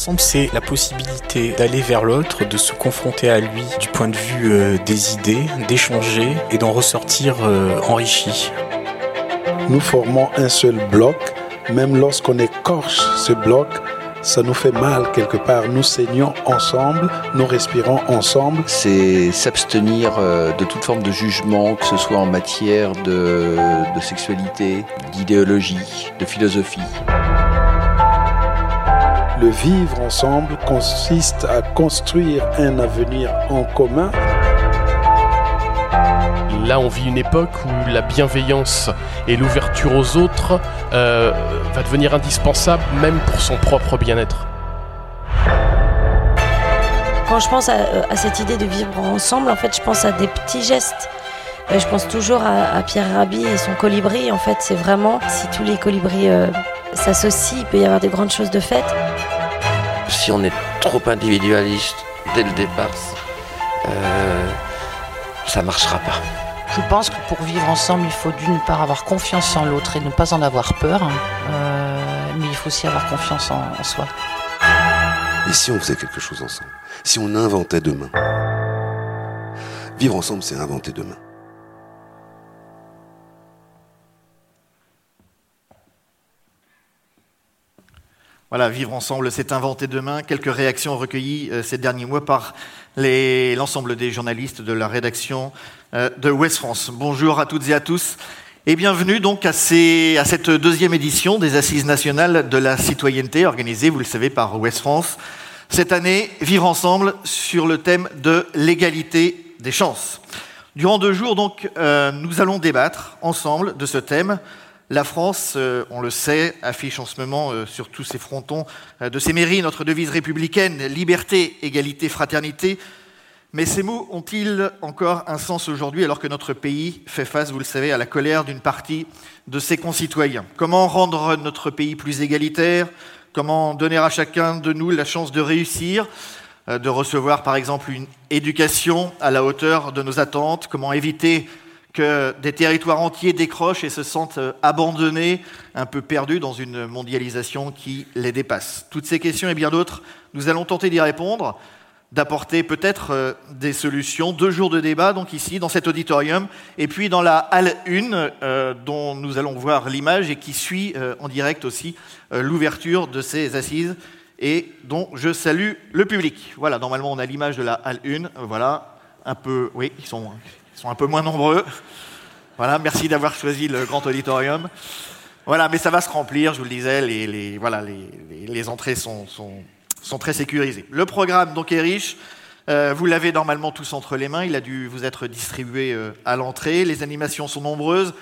Ensemble, c'est la possibilité d'aller vers l'autre, de se confronter à lui du point de vue euh, des idées, d'échanger et d'en ressortir euh, enrichi. Nous formons un seul bloc, même lorsqu'on écorche ce bloc, ça nous fait mal quelque part. Nous saignons ensemble, nous respirons ensemble. C'est s'abstenir euh, de toute forme de jugement, que ce soit en matière de, de sexualité, d'idéologie, de philosophie. Le vivre ensemble consiste à construire un avenir en commun. Là, on vit une époque où la bienveillance et l'ouverture aux autres euh, va devenir indispensable même pour son propre bien-être. Quand je pense à, cette idée de vivre ensemble, en fait, je pense à des petits gestes. Euh, je pense toujours à, Pierre Rabhi et son colibri. En fait, c'est vraiment si tous les colibris euh, s'associent, il peut y avoir de grandes choses de faites si on est trop individualiste dès le départ, euh, ça ne marchera pas. Je pense que pour vivre ensemble, il faut d'une part avoir confiance en l'autre et ne pas en avoir peur, euh, mais il faut aussi avoir confiance en, en soi. Et si on faisait quelque chose ensemble? Si on inventait demain? Vivre ensemble, c'est inventer demain. Voilà, vivre ensemble, c'est inventer demain. Quelques réactions recueillies euh, ces derniers mois par l'ensemble des journalistes de la rédaction euh, de Ouest France. Bonjour à toutes et à tous et bienvenue donc à, cette deuxième édition des Assises nationales de la citoyenneté organisée, vous le savez, par Ouest France. Cette année, vivre ensemble sur le thème de l'égalité des chances. Durant deux jours, donc, euh, nous allons débattre ensemble de ce thème la France, euh, on le sait, affiche en ce moment euh, sur tous ses frontons euh, de ses mairies notre devise républicaine, liberté, égalité, fraternité. Mais ces mots ont-ils encore un sens aujourd'hui alors que notre pays fait face, vous le savez, à la colère d'une partie de ses concitoyens? Comment rendre notre pays plus égalitaire? Comment donner à chacun de nous la chance de réussir de recevoir par exemple une éducation à la hauteur de nos attentes, comment éviter que des territoires entiers décrochent et se sentent euh, abandonnés, un peu perdus dans une mondialisation qui les dépasse. Toutes ces questions et bien d'autres, nous allons tenter d'y répondre, d'apporter peut-être euh, des solutions. Deux jours de débat, donc ici, dans cet auditorium, et puis dans la halle 1, euh, dont nous allons voir l'image et qui suit en direct aussi l'ouverture de ces assises et dont je salue le public. Voilà, normalement on a l'image de la halle 1, voilà, un peu, oui, ils sont sont un peu moins nombreux. Voilà, merci d'avoir choisi le grand auditorium. Voilà, mais ça va se remplir, je vous le disais, les, voilà, les, entrées sont, très sécurisées. Le programme donc est riche. Euh, vous l'avez normalement tous entre les mains, il a dû vous être distribué euh, à l'entrée. Les animations sont nombreuses.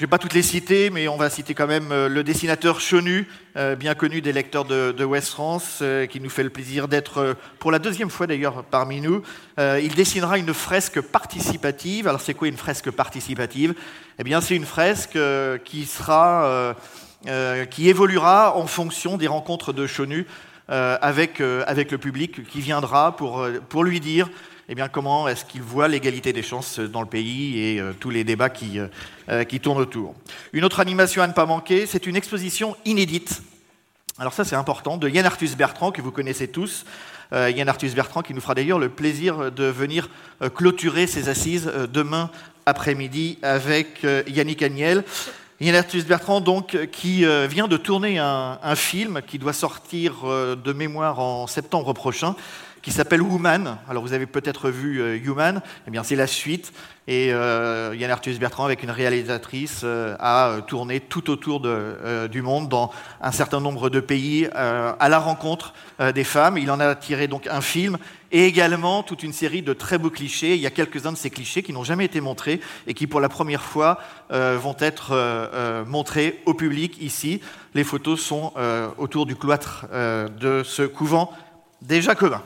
Je ne vais pas toutes les citer, mais on va citer quand même euh, le dessinateur Chenu, euh, bien connu des lecteurs de, West France, euh, qui nous fait le plaisir d'être pour la deuxième fois d'ailleurs parmi nous. Il dessinera une fresque participative. Alors c'est quoi une fresque participative? Eh bien c'est une fresque qui sera, qui évoluera en fonction des rencontres de Chenu avec, le public qui viendra pour lui dire eh bien, comment est-ce qu'il voit l'égalité des chances dans le pays et euh, tous les débats qui, euh, euh, qui tournent autour? Une autre animation à ne pas manquer, c'est une exposition inédite. Alors ça, c'est important, de Yann Arthus Bertrand, que vous connaissez tous. Yann Arthus Bertrand, qui nous fera d'ailleurs le plaisir de venir clôturer ses assises demain après-midi avec Yannick Agnel. Yann Arthus Bertrand, donc, qui vient de tourner un film qui doit sortir de mémoire en septembre prochain, qui s'appelle Woman. Alors vous avez peut-être vu euh, Human, eh bien c'est la suite. Et euh, Yann Arthus Bertrand, avec une réalisatrice, euh, a tourné tout autour du monde, dans un certain nombre de pays, à la rencontre des femmes. Il en a tiré donc un film et également toute une série de très beaux clichés. Il y a quelques-uns de ces clichés qui n'ont jamais été montrés et qui, pour la première fois, vont être montrés au public ici. Les photos sont autour du cloître de ce couvent des Jacobins.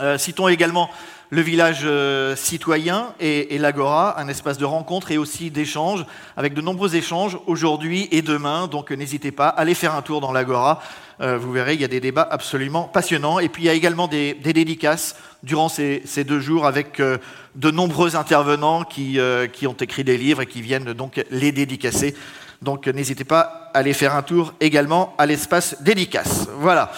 Euh, citons également le village euh, citoyen et, l'Agora, un espace de rencontre et aussi d'échange, avec de nombreux échanges aujourd'hui et demain. Donc n'hésitez pas, allez faire un tour dans l'Agora. Euh, vous verrez, il y a des débats absolument passionnants. Et puis il y a également des, dédicaces durant ces, deux jours avec de nombreux intervenants qui, qui, ont écrit des livres et qui viennent donc les dédicacer. Donc n'hésitez pas à aller faire un tour également à l'espace dédicace. Voilà.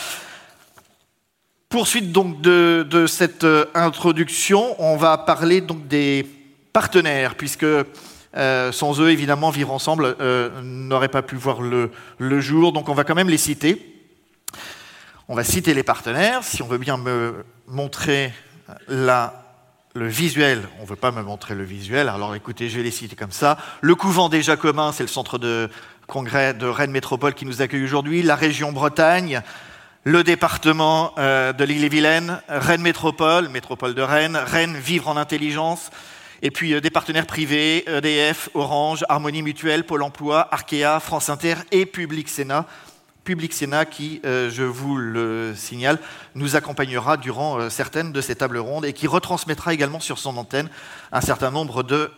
Poursuite donc de, cette euh, introduction, on va parler donc des partenaires, puisque euh, sans eux, évidemment, Vivre Ensemble n'aurait pas pu voir le, le, jour. Donc on va quand même les citer. On va citer les partenaires. Si on veut bien me montrer la le visuel, on ne veut pas me montrer le visuel, alors écoutez, je vais les citer comme ça. Le couvent des Jacobins, c'est le centre de congrès de Rennes Métropole qui nous accueille aujourd'hui. La région Bretagne, le département euh, de l'île-et-Vilaine, Rennes Métropole, métropole de Rennes, Rennes Vivre en Intelligence, et puis euh, des partenaires privés, EDF, Orange, Harmonie Mutuelle, Pôle Emploi, Arkea, France Inter et Public Sénat. Public Sénat qui, euh, je vous le signale, nous accompagnera durant certaines de ces tables rondes et qui retransmettra également sur son antenne un certain nombre de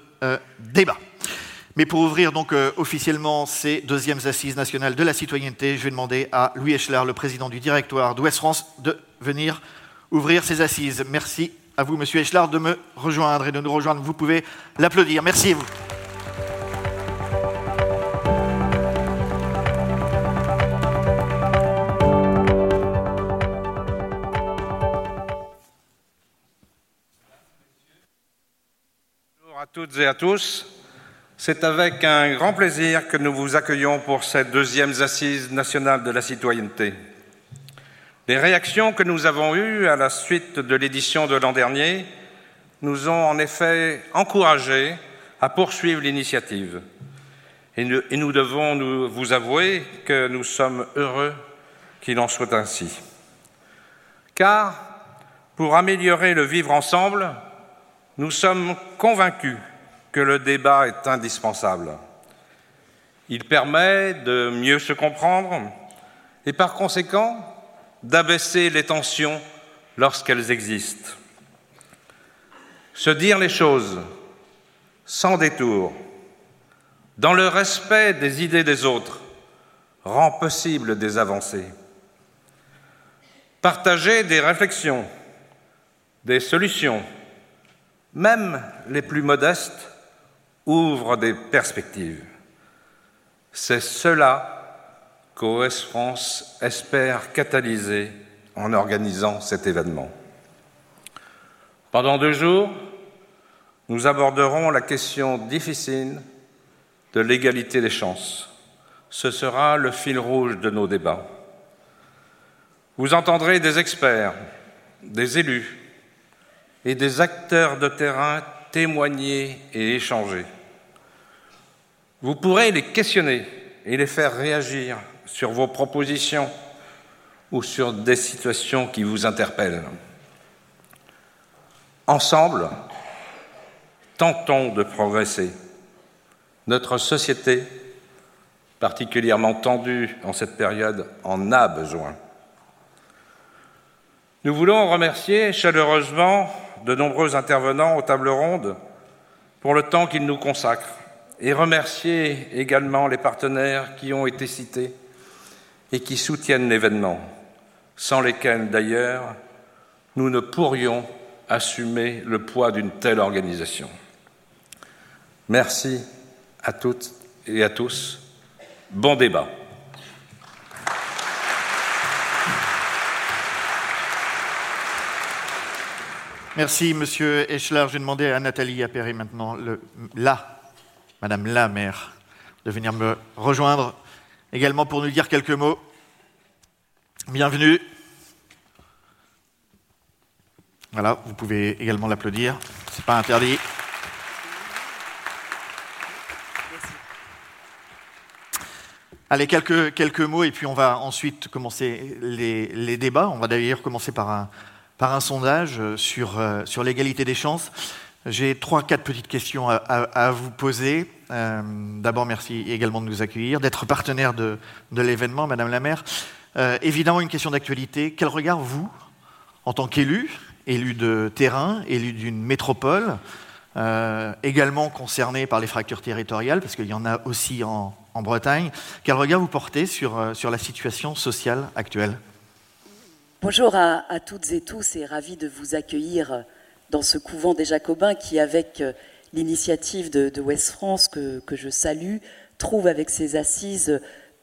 débats. Mais pour ouvrir donc officiellement ces deuxièmes assises nationales de la citoyenneté, je vais demander à Louis Eschler, le président du directoire d'Ouest France, de venir ouvrir ces assises. Merci à vous, Monsieur Eschler, de me rejoindre et de nous rejoindre. Vous pouvez l'applaudir. Merci à vous. à toutes et à tous. C'est avec un grand plaisir que nous vous accueillons pour cette deuxième assise nationale de la citoyenneté. Les réactions que nous avons eues à la suite de l'édition de l'an dernier nous ont en effet encouragés à poursuivre l'initiative. Et nous, devons vous avouer que nous sommes heureux qu'il en soit ainsi. Car pour améliorer le vivre ensemble, nous sommes convaincus que le débat est indispensable. Il permet de mieux se comprendre et par conséquent d'abaisser les tensions lorsqu'elles existent. Se dire les choses sans détour, dans le respect des idées des autres, rend possible des avancées. Partager des réflexions, des solutions, même les plus modestes, ouvrent des perspectives. C'est cela qu'OS France espère catalyser en organisant cet événement. Pendant deux jours, nous aborderons la question difficile de l'égalité des chances. Ce sera le fil rouge de nos débats. Vous entendrez des experts, des élus, et des acteurs de terrain témoigner et échanger. Vous pourrez les questionner et les faire réagir sur vos propositions ou sur des situations qui vous interpellent. Ensemble, tentons de progresser. Notre société, particulièrement tendue en cette période, en a besoin. Nous voulons remercier chaleureusement de nombreux intervenants aux tables rondes pour le temps qu'ils nous consacrent et remercier également les partenaires qui ont été cités et qui soutiennent l'événement, sans lesquels d'ailleurs nous ne pourrions assumer le poids d'une telle organisation. Merci à toutes et à tous. Bon débat. Merci, Monsieur Eschler. Je vais demander à Nathalie Appéré maintenant, le, Madame la maire, de venir me rejoindre également pour nous dire quelques mots. Bienvenue. Voilà, vous pouvez également l'applaudir, c'est pas interdit. Allez, quelques, mots et puis on va ensuite commencer les, débats. On va d'ailleurs commencer par un, par un sondage sur, euh, sur l'égalité des chances. J'ai trois, quatre petites questions à, vous poser. Euh, d'abord, merci également de nous accueillir, d'être partenaire de, l'événement, Madame la maire. Euh, évidemment, une question d'actualité. Quel regard, vous, en tant qu'élu, élu de terrain, élu d'une métropole, également concerné par les fractures territoriales, parce qu'il y en a aussi en, en Bretagne, quel regard vous portez sur, sur la situation sociale actuelle? Bonjour à, toutes et tous et ravi de vous accueillir dans ce couvent des Jacobins qui, avec euh, l'initiative de, West France que, je salue, trouve avec ses assises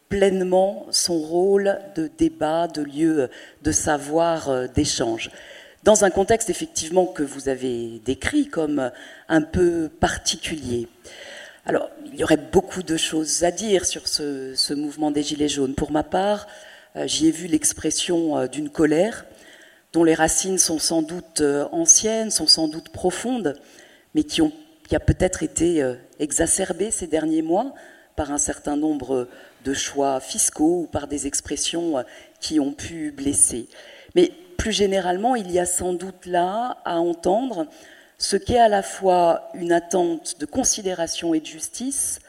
pleinement son rôle de débat, de lieu de savoir, euh, d'échange. Dans un contexte effectivement que vous avez décrit comme un peu particulier. Alors, il y aurait beaucoup de choses à dire sur ce, mouvement des Gilets jaunes. Pour ma part, euh, j'y ai vu l'expression euh, d'une colère dont les racines sont sans doute anciennes, sont sans doute profondes, mais qui, ont, a peut-être été exacerbée ces derniers mois par un certain nombre de choix fiscaux ou par des expressions euh, qui ont pu blesser. Mais plus généralement, il y a sans doute là à entendre ce qu'est à la fois une attente de considération et de justice,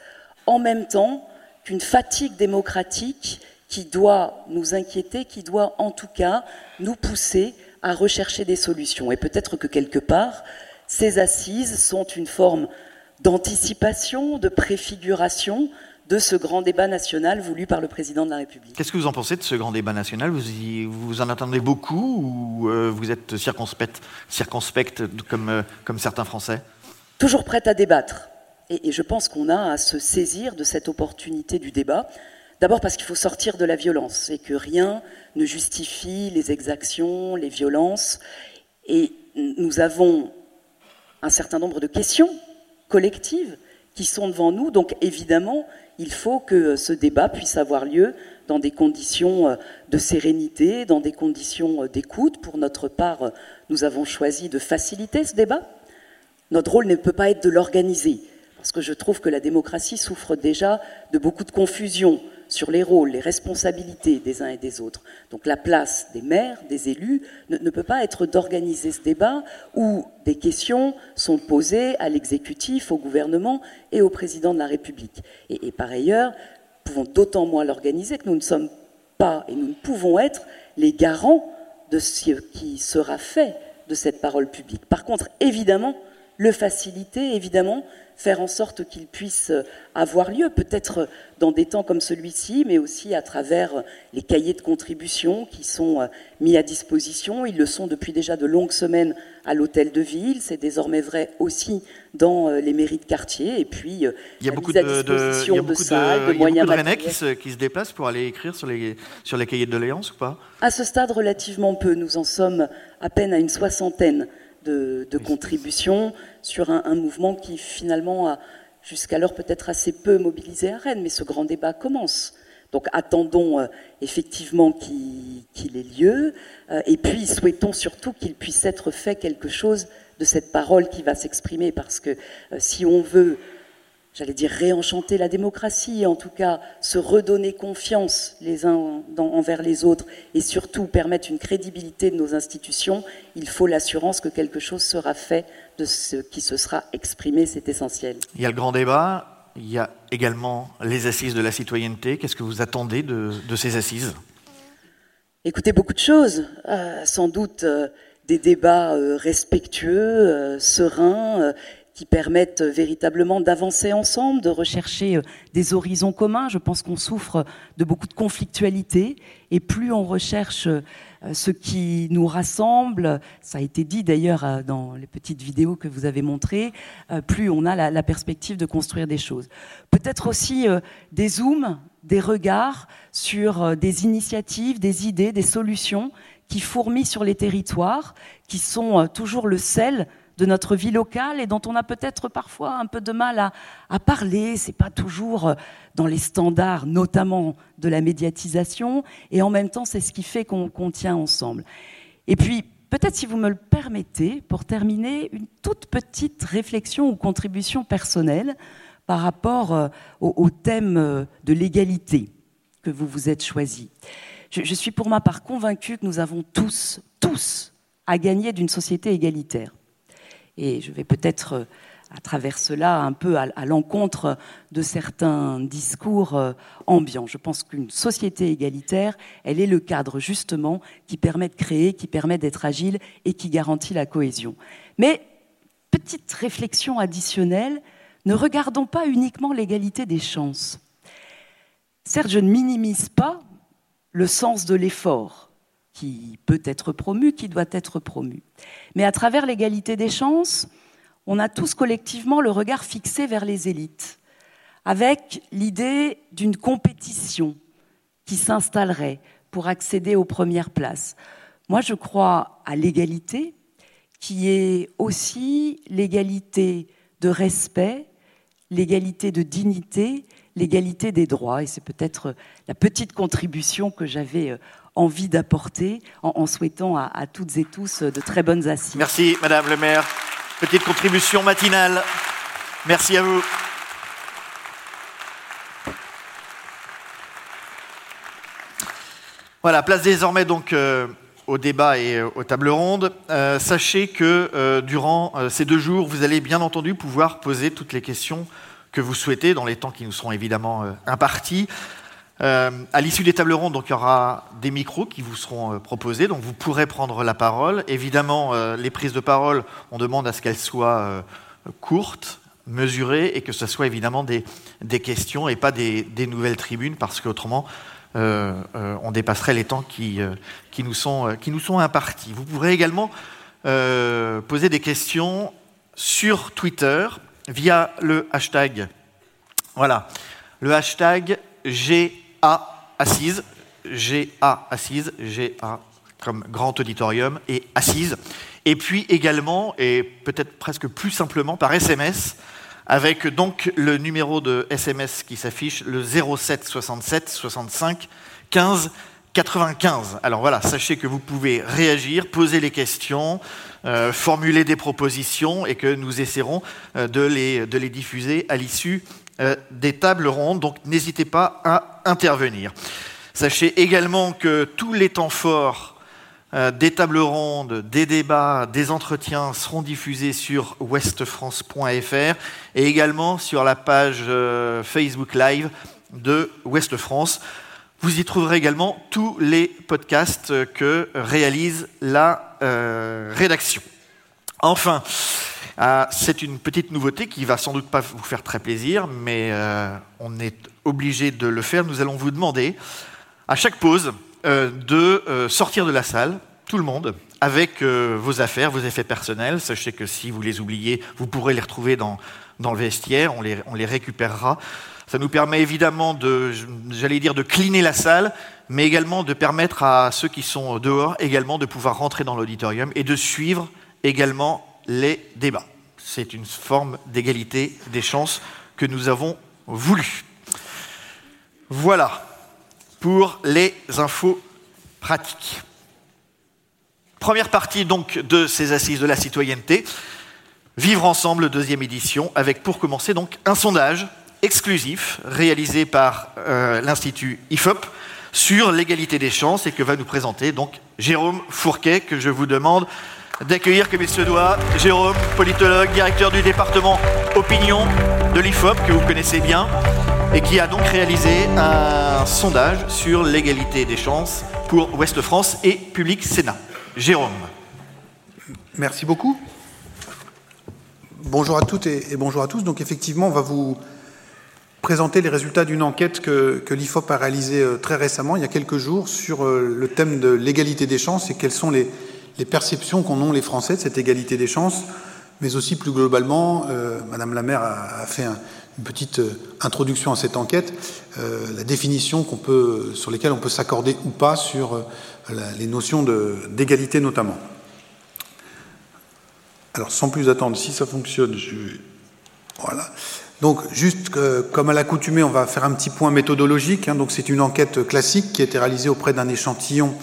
en même temps qu'une fatigue démocratique qui doit nous inquiéter, qui doit en tout cas nous pousser à rechercher des solutions. Et peut-être que quelque part, ces assises sont une forme d'anticipation, de préfiguration de ce grand débat national voulu par le président de la République. Qu'est-ce que vous en pensez de ce grand débat national? Vous, vous en attendez beaucoup ou euh, vous êtes circonspecte, circonspecte comme, euh, comme certains Français? Toujours prête à débattre. Et, et je pense qu'on a à se saisir de cette opportunité du débat. D'abord parce qu'il faut sortir de la violence et que rien ne justifie les exactions, les violences. Et nous avons un certain nombre de questions collectives qui sont devant nous. Donc évidemment, il faut que ce débat puisse avoir lieu dans des conditions euh, de sérénité, dans des conditions euh, d'écoute. Pour notre part, euh, nous avons choisi de faciliter ce débat. Notre rôle ne peut pas être de l'organiser, parce que je trouve que la démocratie souffre déjà de beaucoup de confusion sur les rôles, les responsabilités des uns et des autres. Donc la place des maires, des élus, ne, peut pas être d'organiser ce débat où des questions sont posées à l'exécutif, au gouvernement et au président de la République. Et, par ailleurs, pouvons d'autant moins l'organiser que nous ne sommes pas et nous ne pouvons être les garants de ce qui sera fait de cette parole publique. Par contre, évidemment, le faciliter, évidemment, faire en sorte qu'il puisse avoir lieu, peut-être dans des temps comme celui-ci, mais aussi à travers les cahiers de contribution qui sont euh, mis à disposition. Ils le sont depuis déjà de longues semaines à l'hôtel de ville, c'est désormais vrai aussi dans euh, les mairies de quartier, et puis euh, il y a beaucoup de, il y a beaucoup de, salles, de, moyens de Rennais qui se, qui se, déplacent pour aller écrire sur les, sur les cahiers de doléances ou pas? À ce stade, relativement peu. Nous en sommes à peine à une soixantaine de, contributions sur un, mouvement qui finalement a jusqu'alors peut-être assez peu mobilisé à Rennes, mais ce grand débat commence. Donc attendons euh, effectivement qu'il ait lieu, euh, et puis souhaitons surtout qu'il puisse être fait quelque chose de cette parole qui va s'exprimer, parce que euh, si on veut j'allais dire réenchanter la démocratie, en tout cas se redonner confiance les uns envers les autres et surtout permettre une crédibilité de nos institutions, il faut l'assurance que quelque chose sera fait de ce qui se sera exprimé, c'est essentiel. Il y a le grand débat, il y a également les assises de la citoyenneté. Qu'est-ce que vous attendez de, ces assises? Écoutez, beaucoup de choses. Euh, sans doute euh, des débats euh, respectueux, sereins qui permettent véritablement d'avancer ensemble, de rechercher euh, des horizons communs. Je pense qu'on souffre de beaucoup de conflictualité et plus on recherche euh, ce qui nous rassemble, ça a été dit d'ailleurs euh, dans les petites vidéos que vous avez montrées, plus on a la, perspective de construire des choses. Peut-être aussi des zooms, des regards sur des initiatives, des idées, des solutions qui fourmillent sur les territoires, qui sont toujours le sel de notre vie locale et dont on a peut-être parfois un peu de mal à, à parler. C'est pas toujours euh, dans les standards, notamment de la médiatisation, et en même temps, c'est ce qui fait qu'on tient ensemble. Et puis, peut-être si vous me le permettez, pour terminer, une toute petite réflexion ou contribution personnelle par rapport euh, au, thème euh, de l'égalité que vous vous êtes choisi. Je, je suis pour ma part convaincue que nous avons tous, tous, à gagner d'une société égalitaire. Et je vais peut-être, euh, à travers cela, un peu à, l'encontre de certains discours euh, ambiants. Je pense qu'une société égalitaire, elle est le cadre justement qui permet de créer, qui permet d'être agile et qui garantit la cohésion. Mais, petite réflexion additionnelle, ne regardons pas uniquement l'égalité des chances. Certes, je ne minimise pas le sens de l'effort qui peut être promu, qui doit être promu. Mais à travers l'égalité des chances, on a tous collectivement le regard fixé vers les élites, avec l'idée d'une compétition qui s'installeraient pour accéder aux premières places. Moi, je crois à l'égalité, qui est aussi l'égalité de respect, l'égalité de dignité, l'égalité des droits. Et c'est peut-être la petite contribution que j'avais euh, envie d'apporter en, souhaitant à, toutes et tous de très bonnes assises. Merci, Madame le maire. Petite contribution matinale. Merci à vous. Voilà, place désormais donc euh, au débat et euh, aux tables rondes. Euh, sachez que durant ces deux jours, vous allez bien entendu pouvoir poser toutes les questions que vous souhaitez dans les temps qui nous seront évidemment impartis. À l'issue des tables rondes, donc, il y aura des micros qui vous seront proposés, donc vous pourrez prendre la parole. Évidemment, les prises de parole, on demande à ce qu'elles soient courtes, mesurées, et que ce soit évidemment des, questions et pas des, des nouvelles tribunes, parce qu'autrement, euh, euh, on dépasserait les temps qui, euh, qui, nous sont, qui nous sont impartis. Vous pourrez également poser des questions sur Twitter via le hashtag. Voilà, le hashtag GA assise, GA assise, GA comme grand auditorium et assise. Et puis également, et peut-être presque plus simplement par SMS, avec donc le numéro de SMS qui s'affiche, le 07 67 65 15 95. Alors voilà, sachez que vous pouvez réagir, poser les questions, euh, formuler des propositions et que nous essaierons euh, de, les, de, les, diffuser à l'issue euh, des tables rondes. Donc n'hésitez pas à intervenir. Sachez également que tous les temps forts euh, des tables rondes, des débats, des entretiens seront diffusés sur westfrance.fr et également sur la page euh, Facebook Live de Ouest France. Vous y trouverez également tous les podcasts que réalise la rédaction. Enfin, c'est une petite nouveauté qui va sans doute pas vous faire très plaisir, mais on est obligé de le faire. Nous allons vous demander à chaque pause euh, de euh, sortir de la salle, tout le monde, avec euh, vos affaires, vos effets personnels. Sachez que si vous les oubliez, vous pourrez les retrouver dans, le vestiaire, on les, récupérera. Ça nous permet évidemment de, j'allais dire, de cleaner la salle, mais également de permettre à ceux qui sont dehors également de pouvoir rentrer dans l'auditorium et de suivre également les débats. C'est une forme d'égalité des chances que nous avons voulu. Voilà pour les infos pratiques. Première partie donc de ces assises de la citoyenneté, Vivre ensemble, deuxième édition, avec pour commencer donc un sondage exclusif réalisé par euh, l'Institut IFOP sur l'égalité des chances et que va nous présenter donc Jérôme Fourquet, que je vous demande d'accueillir comme il se doit. Jérôme, politologue, directeur du département opinion de l'IFOP, que vous connaissez bien et qui a donc réalisé un sondage sur l'égalité des chances pour Ouest France et Public Sénat. Jérôme. Merci beaucoup. Bonjour à toutes et bonjour à tous. Donc effectivement, on va vous présenter les résultats d'une enquête que, l'IFOP a réalisée euh, très récemment, il y a quelques jours, sur euh, le thème de l'égalité des chances et quelles sont les, perceptions qu'en ont les Français de cette égalité des chances, mais aussi plus globalement, euh, Madame la maire a fait un, une petite euh, introduction à cette enquête, euh, la définition sur lesquelles on peut s'accorder ou pas sur les notions d'égalité notamment. Alors sans plus attendre, si ça fonctionne, je... voilà. Donc juste comme à l'accoutumée, on va faire un petit point méthodologique. Hein. donc c'est une enquête classique qui a été réalisée auprès d'un échantillon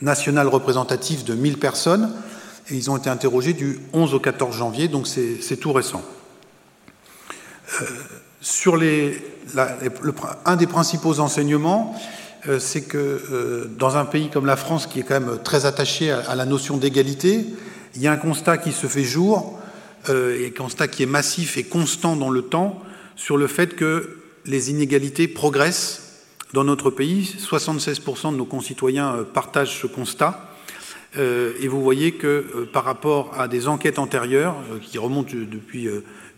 national représentatif de 1000 personnes. Et ils ont été interrogés du 11 au 14 janvier, donc c'est tout récent. Euh, sur les, un des principaux enseignements, euh, c'est que euh, dans un pays comme la France, qui est quand même très attaché à, la notion d'égalité, il y a un constat qui se fait jour, et un constat qui est massif et constant dans le temps, sur le fait que les inégalités progressent dans notre pays. 76% de nos concitoyens partagent ce constat. et vous voyez que par rapport à des enquêtes antérieures, qui remontent depuis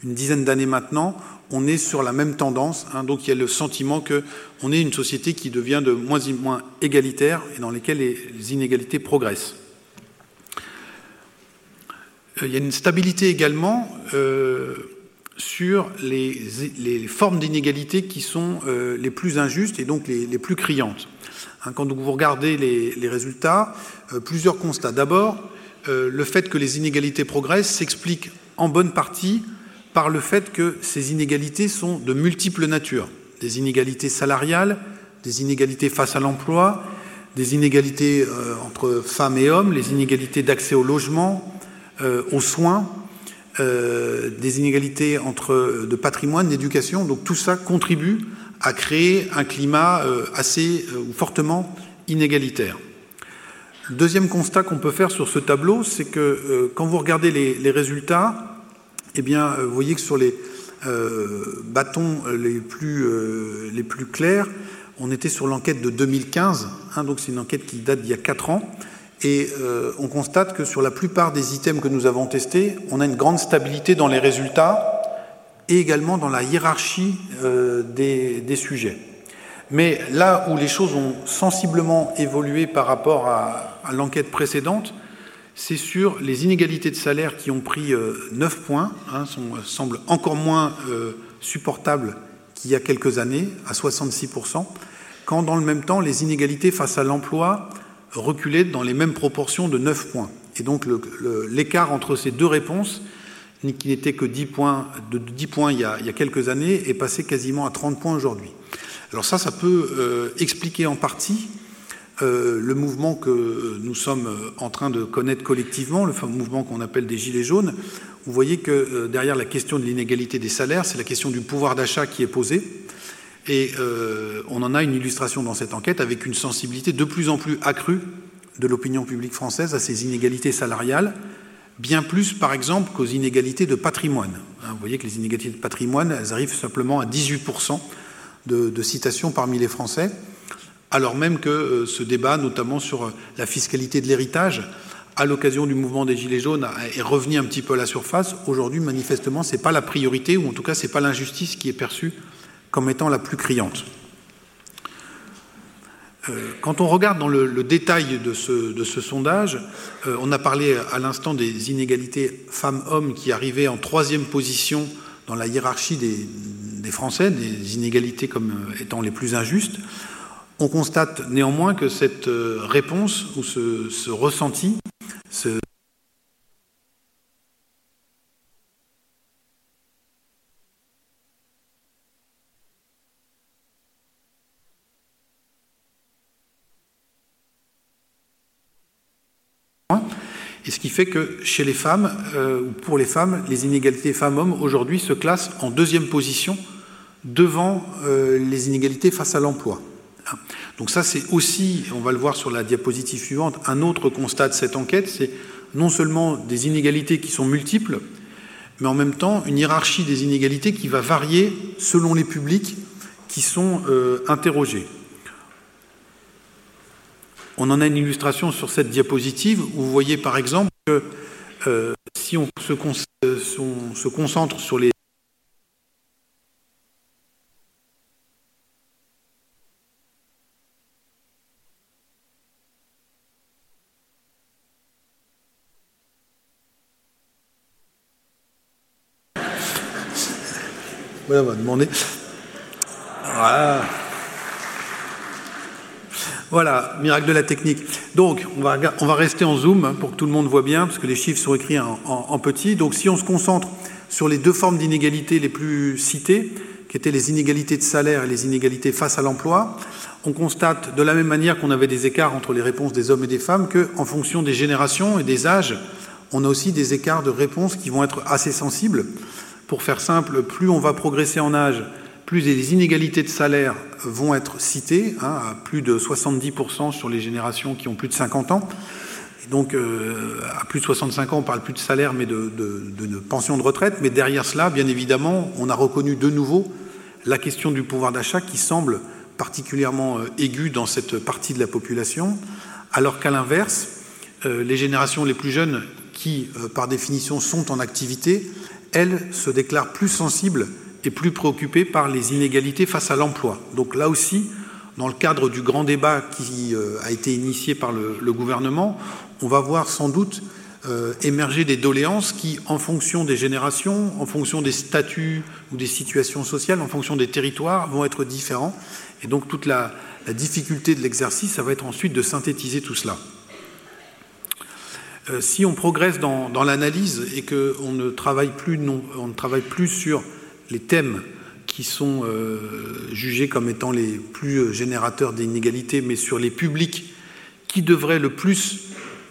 une dizaine d'années maintenant, on est sur la même tendance. Hein, donc il y a le sentiment qu'on est une société qui devient de moins en moins égalitaire et dans laquelle les inégalités progressent. Euh, il y a une stabilité également. Euh, sur les, formes d'inégalité qui sont euh, les plus injustes et donc les, plus criantes. Hein, quand vous regardez les, les résultats, euh, plusieurs constats. D'abord, euh, le fait que les inégalités progressent s'explique en bonne partie par le fait que ces inégalités sont de multiples natures. Des inégalités salariales, des inégalités face à l'emploi, des inégalités entre femmes et hommes, les inégalités d'accès au logement, aux soins, euh, des inégalités entre de patrimoine, d'éducation. Donc tout ça contribue à créer un climat assez ou fortement inégalitaire. Deuxième constat qu'on peut faire sur ce tableau, c'est que quand vous regardez les, les résultats, eh bien, vous voyez que sur les bâtons les plus, les plus clairs, on était sur l'enquête de 2015, hein, donc c'est une enquête qui date d'il y a 4 ans, et euh, on constate que sur la plupart des items que nous avons testés, on a une grande stabilité dans les résultats et également dans la hiérarchie euh, des, des, sujets. Mais là où les choses ont sensiblement évolué par rapport à, l'enquête précédente, c'est sur les inégalités de salaire qui ont pris euh, 9 points, hein, sont, semblent encore moins euh, supportables qu'il y a quelques années, à 66%, quand dans le même temps, les inégalités face à l'emploi reculaient dans les mêmes proportions de 9 points. Et donc l'écart entre ces deux réponses, qui n'était que 10 points, de 10 points il y, a, il y, a, quelques années, est passé quasiment à 30 points aujourd'hui. Alors ça, ça peut euh, expliquer en partie euh, le mouvement que nous sommes en train de connaître collectivement, le mouvement qu'on appelle des Gilets jaunes. Vous voyez que euh, derrière la question de l'inégalité des salaires, c'est la question du pouvoir d'achat qui est posée. Et euh, on en a une illustration dans cette enquête avec une sensibilité de plus en plus accrue de l'opinion publique française à ces inégalités salariales, bien plus par exemple qu'aux inégalités de patrimoine. Hein, vous voyez que les inégalités de patrimoine, elles arrivent simplement à 18% de, de citations parmi les Français alors même que euh, ce débat, notamment sur la fiscalité de l'héritage, à l'occasion du mouvement des Gilets jaunes, est revenu un petit peu à la surface. Aujourd'hui, manifestement, ce n'est pas la priorité, ou en tout cas, ce n'est pas l'injustice qui est perçue comme étant la plus criante. Euh, quand on regarde dans le, détail de ce, sondage, euh, on a parlé à l'instant des inégalités femmes-hommes qui arrivaient en troisième position dans la hiérarchie des, Français, des inégalités comme étant les plus injustes. On constate néanmoins que cette euh, réponse ou ce, ce ressenti, ce Et ce qui fait que chez les femmes, euh, ou pour les femmes, les inégalités femmes-hommes aujourd'hui se classent en deuxième position devant euh, les inégalités face à l'emploi. Donc ça, c'est aussi, on va le voir sur la diapositive suivante, un autre constat de cette enquête, c'est non seulement des inégalités qui sont multiples, mais en même temps une hiérarchie des inégalités qui va varier selon les publics qui sont euh, interrogés. On en a une illustration sur cette diapositive où vous voyez par exemple que euh, si on se, con on se concentre sur les Voilà, on va demander. Voilà. Voilà, miracle de la technique. Donc, on va, on va rester en zoom pour que tout le monde voit bien, parce que les chiffres sont écrits en, petit. Donc, si on se concentre sur les deux formes d'inégalité les plus citées, qui étaient les inégalités de salaire et les inégalités face à l'emploi, on constate de la même manière qu'on avait des écarts entre les réponses des hommes et des femmes, qu'en fonction des générations et des âges, on a aussi des écarts de réponses qui vont être assez sensibles. Pour faire simple, plus on va progresser en âge, plus les inégalités de salaire vont être citées, hein, à plus de 70% sur les générations qui ont plus de 50 ans. Et donc, euh, à plus de 65 ans, on parle plus de salaire, mais de, de, de, pension de retraite. Mais derrière cela, bien évidemment, on a reconnu de nouveau la question du pouvoir d'achat qui semble particulièrement euh, aiguë dans cette partie de la population, alors qu'à l'inverse, euh, les générations les plus jeunes, qui, par définition, sont en activité, elles se déclarent plus sensibles et plus préoccupées par les inégalités face à l'emploi. Donc là aussi, dans le cadre du grand débat qui euh, a été initié par le, gouvernement, on va voir sans doute euh, émerger des doléances qui, en fonction des générations, en fonction des statuts ou des situations sociales, en fonction des territoires, vont être différents. Et donc toute la, difficulté de l'exercice, ça va être ensuite de synthétiser tout cela. Euh, si on progresse dans, l'analyse et qu'on ne ne travaille plus sur les thèmes qui sont euh, jugés comme étant les plus générateurs d'inégalités, mais sur les publics qui devraient le plus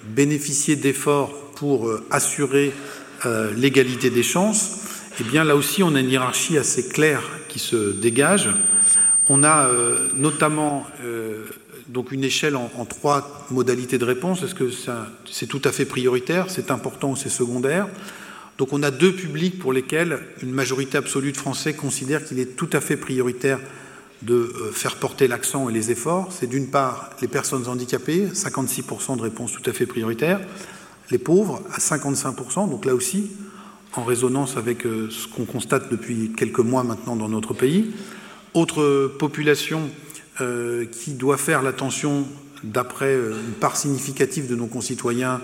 bénéficier d'efforts pour euh, assurer euh, l'égalité des chances, eh bien là aussi on a une hiérarchie assez claire qui se dégage. On a euh, notamment donc une échelle en, trois modalités de réponse. Est-ce que c'est tout à fait prioritaire, c'est important ou c'est secondaire? Donc on a deux publics pour lesquels une majorité absolue de Français considère qu'il est tout à fait prioritaire de faire porter l'accent et les efforts. C'est d'une part les personnes handicapées, 56% de réponses tout à fait prioritaires, les pauvres à 55%, donc là aussi, en résonance avec euh, ce qu'on constate depuis quelques mois maintenant dans notre pays. Autre population euh, qui doit faire l'attention, d'après euh, une part significative de nos concitoyens,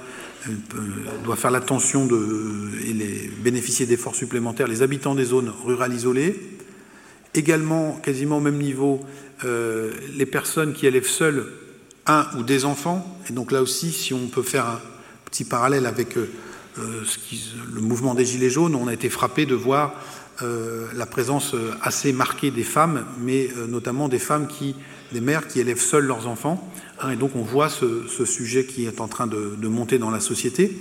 doit faire l'attention et bénéficier d'efforts supplémentaires, les habitants des zones rurales isolées. Également, quasiment au même niveau, les personnes qui élèvent seules un ou des enfants. Et donc là aussi, si on peut faire un, petit parallèle avec euh, euh, le mouvement des Gilets jaunes, on a été frappé de voir euh, la présence assez marquée des femmes, mais notamment des femmes qui, des mères qui élèvent seules leurs enfants. Hein, et donc on voit ce, sujet qui est en train de, monter dans la société.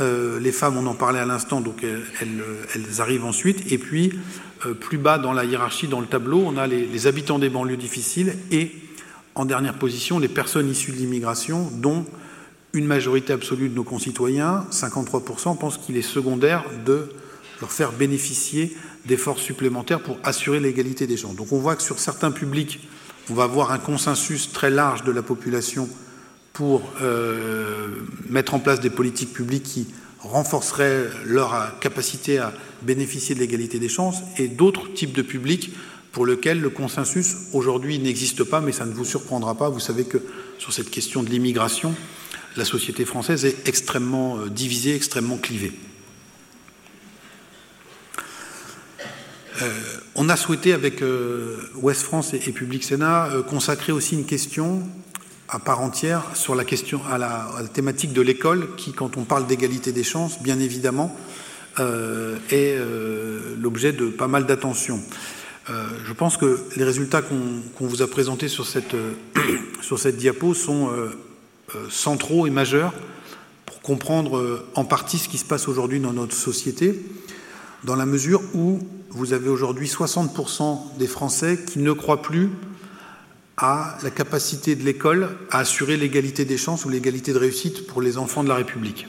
les femmes, on en parlait à l'instant, donc elles, arrivent ensuite. Et puis, plus bas dans la hiérarchie, dans le tableau, on a les, les, habitants des banlieues difficiles et, en dernière position, les personnes issues de l'immigration, dont une majorité absolue de nos concitoyens, 53%, pensent qu'il est secondaire de leur faire bénéficier d'efforts supplémentaires pour assurer l'égalité des gens. Donc on voit que sur certains publics, on va avoir un consensus très large de la population pour euh, mettre en place des politiques publiques qui renforceraient leur capacité à bénéficier de l'égalité des chances, et d'autres types de publics pour lesquels le consensus aujourd'hui n'existe pas, mais ça ne vous surprendra pas. Vous savez que sur cette question de l'immigration, la société française est extrêmement euh, divisée, extrêmement clivée. On a souhaité avec euh, Ouest France et, Public Sénat consacrer aussi une question à part entière sur la question à la, thématique de l'école, qui, quand on parle d'égalité des chances, bien évidemment, est l'objet de pas mal d'attention. je pense que les résultats qu'on vous a présentés sur cette, sur cette diapo sont euh, centraux et majeurs pour comprendre euh, en partie ce qui se passe aujourd'hui dans notre société, dans la mesure où vous avez aujourd'hui 60% des Français qui ne croient plus à la capacité de l'école à assurer l'égalité des chances ou l'égalité de réussite pour les enfants de la République.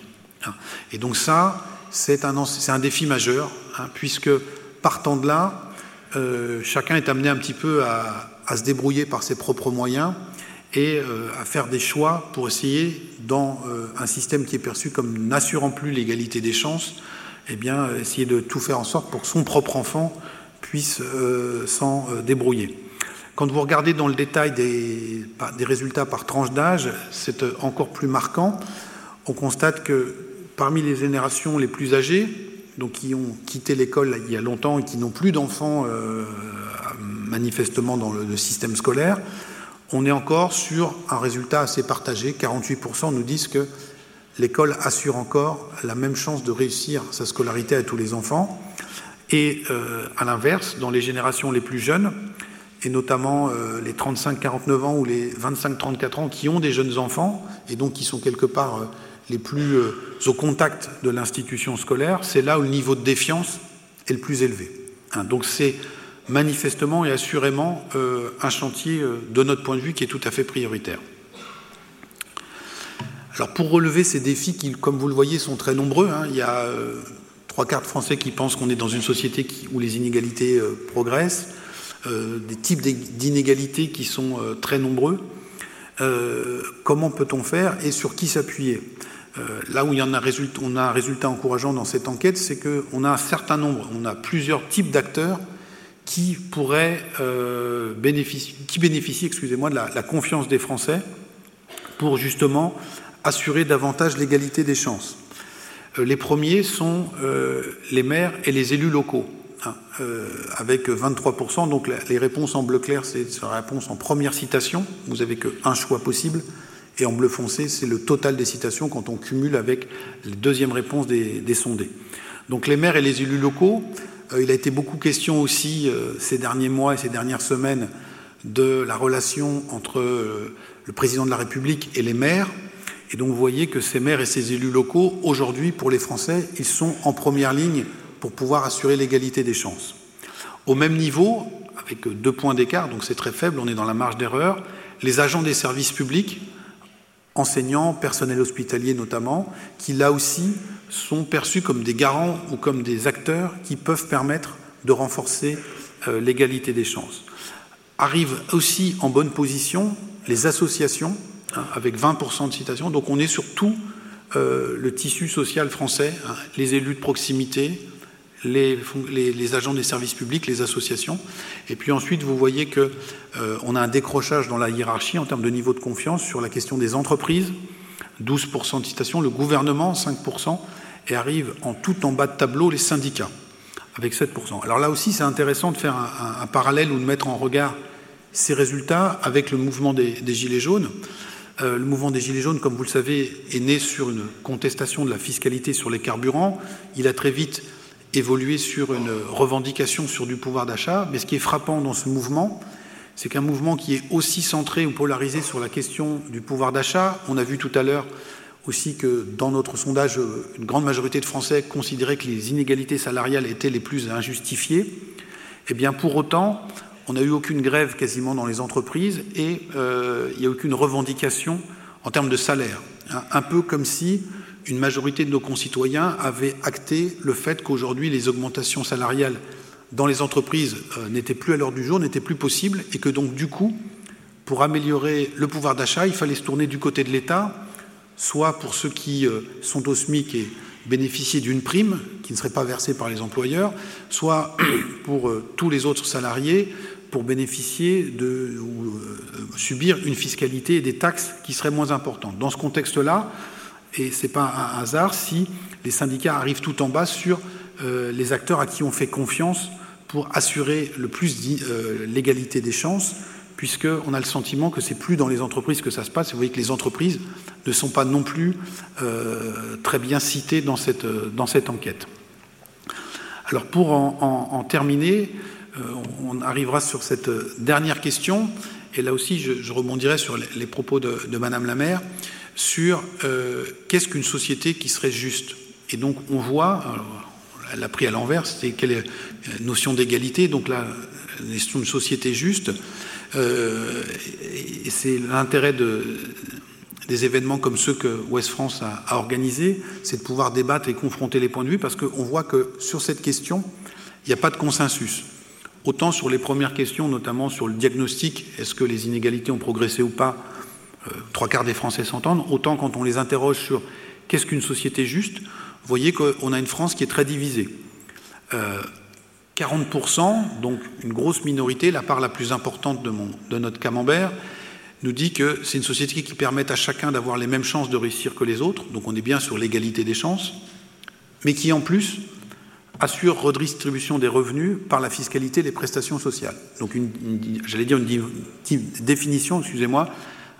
Et donc ça, c'est un, défi majeur, hein, puisque partant de là, euh, chacun est amené un petit peu à, à, se débrouiller par ses propres moyens et euh, à faire des choix pour essayer, dans euh, un système qui est perçu comme n'assurant plus l'égalité des chances, eh bien, essayer de tout faire en sorte pour que son propre enfant puisse euh, s'en débrouiller. Quand vous regardez dans le détail des, résultats par tranche d'âge, c'est encore plus marquant. On constate que parmi les générations les plus âgées, donc qui ont quitté l'école il y a longtemps et qui n'ont plus d'enfants manifestement dans le système scolaire, on est encore sur un résultat assez partagé. 48% nous disent que l'école assure encore la même chance de réussir sa scolarité à tous les enfants. Et euh, à l'inverse, dans les générations les plus jeunes, et notamment euh, les 35-49 ans ou les 25-34 ans qui ont des jeunes enfants, et donc qui sont quelque part euh, les plus au contact de l'institution scolaire, c'est là où le niveau de défiance est le plus élevé. Hein, donc c'est manifestement et assurément un chantier de notre point de vue qui est tout à fait prioritaire. Alors pour relever ces défis qui, comme vous le voyez, sont très nombreux, hein, il y a euh, trois quarts de Français qui pensent qu'on est dans une société où les inégalités progressent, des types d'inégalités qui sont très nombreux. comment peut-on faire et sur qui s'appuyer? Là où il y en a on a un résultat encourageant dans cette enquête, c'est qu'on a un certain nombre, on a plusieurs types d'acteurs qui pourrait euh, bénéficier, excusez-moi, de la, confiance des Français pour justement assurer davantage l'égalité des chances. les premiers sont les maires et les élus locaux. Hein, avec 23%. Donc les réponses en bleu clair, c'est la réponse en première citation. Vous n'avez qu'un choix possible. Et en bleu foncé, c'est le total des citations quand on cumule avec les deuxièmes réponses des, sondés. Donc les maires et les élus locaux, euh, il a été beaucoup question aussi euh, ces derniers mois et ces dernières semaines de la relation entre euh, le président de la République et les maires. Et donc vous voyez que ces maires et ces élus locaux, aujourd'hui, pour les Français, ils sont en première ligne pour pouvoir assurer l'égalité des chances. Au même niveau, avec deux points d'écart, donc c'est très faible, on est dans la marge d'erreur, les agents des services publics, enseignants, personnel hospitalier notamment, qui là aussi sont perçus comme des garants ou comme des acteurs qui peuvent permettre de renforcer euh, l'égalité des chances. Arrivent aussi en bonne position les associations, hein, avec 20% de citations, donc on est sur tout euh, le tissu social français, hein, les élus de proximité, les, agents des services publics, les associations. Et puis ensuite, vous voyez qu'on euh, a un décrochage dans la hiérarchie en termes de niveau de confiance sur la question des entreprises, 12% de citations, le gouvernement, 5%, et arrive en tout en bas de tableau les syndicats, avec 7%. Alors là aussi, c'est intéressant de faire un, parallèle ou de mettre en regard ces résultats avec le mouvement des, Gilets jaunes. Euh, le mouvement des Gilets jaunes, comme vous le savez, est né sur une contestation de la fiscalité sur les carburants. Il a très vite évolué sur une revendication sur du pouvoir d'achat. Mais ce qui est frappant dans ce mouvement, c'est qu'un mouvement qui est aussi centré ou polarisé sur la question du pouvoir d'achat, on a vu tout à l'heure aussi que dans notre sondage, une grande majorité de Français considéraient que les inégalités salariales étaient les plus injustifiées. Eh bien, pour autant, on n'a eu aucune grève quasiment dans les entreprises et euh, il n'y a aucune revendication en termes de salaire. Un peu comme si une majorité de nos concitoyens avait acté le fait qu'aujourd'hui les augmentations salariales dans les entreprises euh, n'étaient plus à l'heure du jour, n'étaient plus possibles, et que donc du coup, pour améliorer le pouvoir d'achat, il fallait se tourner du côté de l'État, soit pour ceux qui euh, sont au SMIC et bénéficier d'une prime qui ne serait pas versée par les employeurs, soit pour tous les autres salariés pour bénéficier de ou subir une fiscalité et des taxes qui seraient moins importantes. Dans ce contexte-là, et ce n'est pas un hasard si les syndicats arrivent tout en bas sur euh, les acteurs à qui on fait confiance pour assurer le plus euh, l'égalité des chances, puisqu'on a le sentiment que c'est plus dans les entreprises que ça se passe. Vous voyez que les entreprises ne sont pas non plus euh, très bien citées dans cette, dans cette enquête. Alors pour en, terminer, on arrivera sur cette dernière question, et là aussi je, rebondirai sur les, propos de, Madame la maire sur euh, qu'est-ce qu'une société qui serait juste? Et donc on voit, elle a pris à l'envers, c'est quelle est la notion d'égalité, donc la de société juste, euh, et c'est l'intérêt des événements comme ceux que Ouest France a, a organisés, c'est de pouvoir débattre et confronter les points de vue, parce qu'on voit que sur cette question, il n'y a pas de consensus. Autant sur les premières questions, notamment sur le diagnostic, est-ce que les inégalités ont progressé ou pas euh, trois quarts des Français s'entendent, autant quand on les interroge sur qu'est-ce qu'une société juste, vous voyez qu'on a une France qui est très divisée. 40%, euh, donc une grosse minorité, la part la plus importante de, notre camembert, nous dit que c'est une société qui permet à chacun d'avoir les mêmes chances de réussir que les autres, donc on est bien sur l'égalité des chances, mais qui en plus assure redistribution des revenus par la fiscalité les prestations sociales. Donc j'allais dire une, une définition, excusez-moi,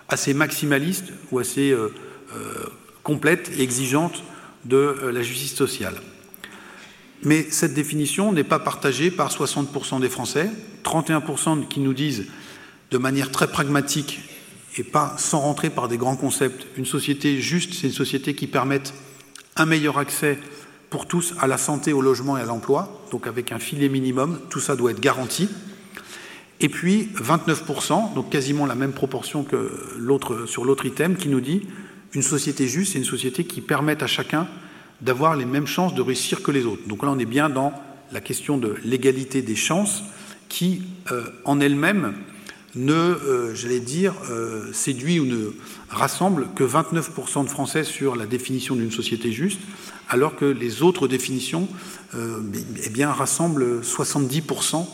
assez maximaliste ou assez euh, euh, complète et exigeante de euh, la justice sociale. Mais cette définition n'est pas partagée par 60% des Français, 31% qui nous disent de manière très pragmatique et pas sans rentrer par des grands concepts, une société juste, c'est une société qui permette un meilleur accès pour tous à la santé, au logement et à l'emploi, donc avec un filet minimum, tout ça doit être garanti. Et puis 29%, donc quasiment la même proportion que l'autre, sur l'autre item, qui nous dit une société juste, c'est une société qui permet à chacun d'avoir les mêmes chances de réussir que les autres. Donc là, on est bien dans la question de l'égalité des chances qui, euh, en elle-même, ne, euh, j'allais dire, euh, séduit ou ne rassemble que 29% de Français sur la définition d'une société juste, alors que les autres définitions eh bien, rassemblent 70%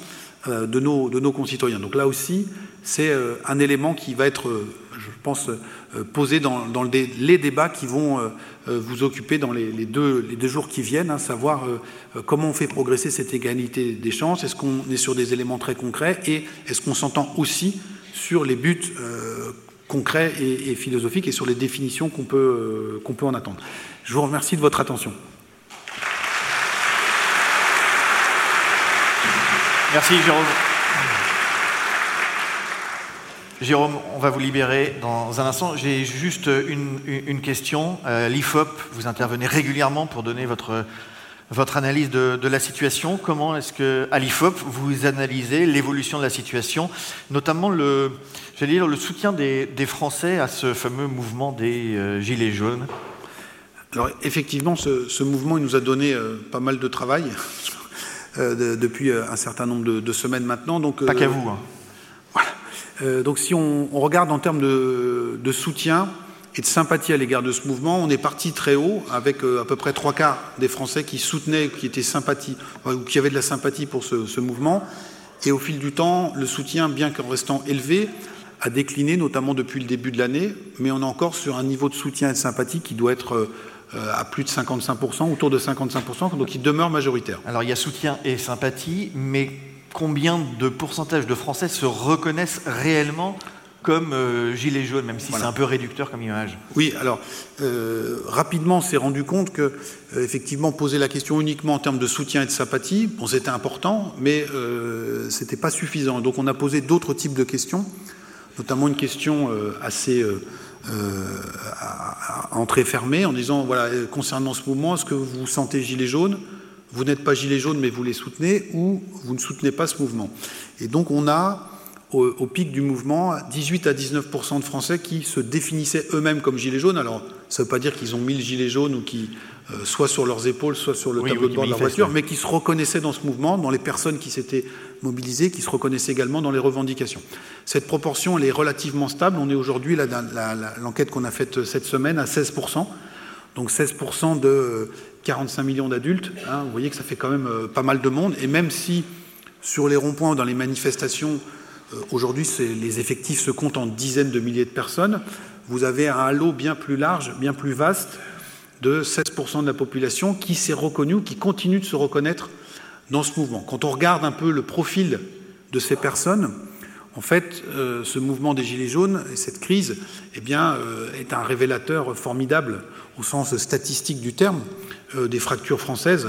euh, de nos, concitoyens. Donc là aussi, c'est euh, un élément qui va être, euh, je pense, poser dans, les débats qui vont vous occuper dans les, deux, jours qui viennent, hein, savoir comment on fait progresser cette égalité des chances, est-ce qu'on est sur des éléments très concrets et est-ce qu'on s'entend aussi sur les buts concrets et, philosophiques et sur les définitions qu'on peut en attendre? Je vous remercie de votre attention. Merci Jérôme. Jérôme, on va vous libérer dans un instant. J'ai juste une, question. Euh, L'IFOP, vous intervenez régulièrement pour donner votre, votre analyse de, la situation. Comment est-ce que, à l'IFOP, vous analysez l'évolution de la situation, notamment le, dire, le soutien des, Français à ce fameux mouvement des euh, Gilets jaunes? Alors, effectivement, ce, mouvement il nous a donné euh, pas mal de travail. Euh, depuis euh, un certain nombre de, semaines maintenant. Donc, Pas qu'à vous. Hein. Voilà. donc si on, regarde en termes de, soutien et de sympathie à l'égard de ce mouvement, on est parti très haut avec à peu près trois quarts des Français qui soutenaient, qui étaient sympathie, ou qui avaient de la sympathie pour ce, mouvement. Et au fil du temps, le soutien, bien qu'en restant élevé, a décliné, notamment depuis le début de l'année, mais on est encore sur un niveau de soutien et de sympathie qui doit être à plus de 55%, autour de 55%, donc il demeure majoritaire. Alors il y a soutien et sympathie, mais combien de pourcentage de Français se reconnaissent réellement comme euh, gilet jaune, même si c'est un peu réducteur comme image? Oui, alors euh, rapidement, on s'est rendu compte que effectivement poser la question uniquement en termes de soutien et de sympathie, bon, c'était important, mais ce c'était pas suffisant. Donc on a posé d'autres types de questions, notamment une question assez euh, à, entrée fermée en disant voilà, concernant ce mouvement, est-ce que vous vous sentez gilet jaune Vous n'êtes pas gilet jaune, mais vous les soutenez, ou vous ne soutenez pas ce mouvement? Et donc, on a au, pic du mouvement 18 à 19% de Français qui se définissaient eux-mêmes comme gilets jaunes. Alors, ça ne veut pas dire qu'ils ont mis le gilet jaune ou qui euh, soit sur leurs épaules, soit sur le tableau de bord de leur voiture, mais qui se reconnaissaient dans ce mouvement, dans les personnes qui s'étaient mobilisées, qui se reconnaissaient également dans les revendications. Cette proportion, elle est relativement stable. On est aujourd'hui, l'enquête qu'on a faite cette semaine, à 16%. Donc 16% de 45 millions d'adultes. Hein, vous voyez que ça fait quand même euh, pas mal de monde. Et même si sur les ronds-points dans les manifestations, euh, aujourd'hui les effectifs se comptent en dizaines de milliers de personnes, vous avez un halo bien plus large, bien plus vaste de 16% de la population qui s'est reconnue, qui continue de se reconnaître dans ce mouvement. Quand on regarde un peu le profil de ces personnes, en fait, euh, ce mouvement des Gilets jaunes et cette crise eh bien, euh, est un révélateur formidable au sens statistique du terme euh, des fractures françaises.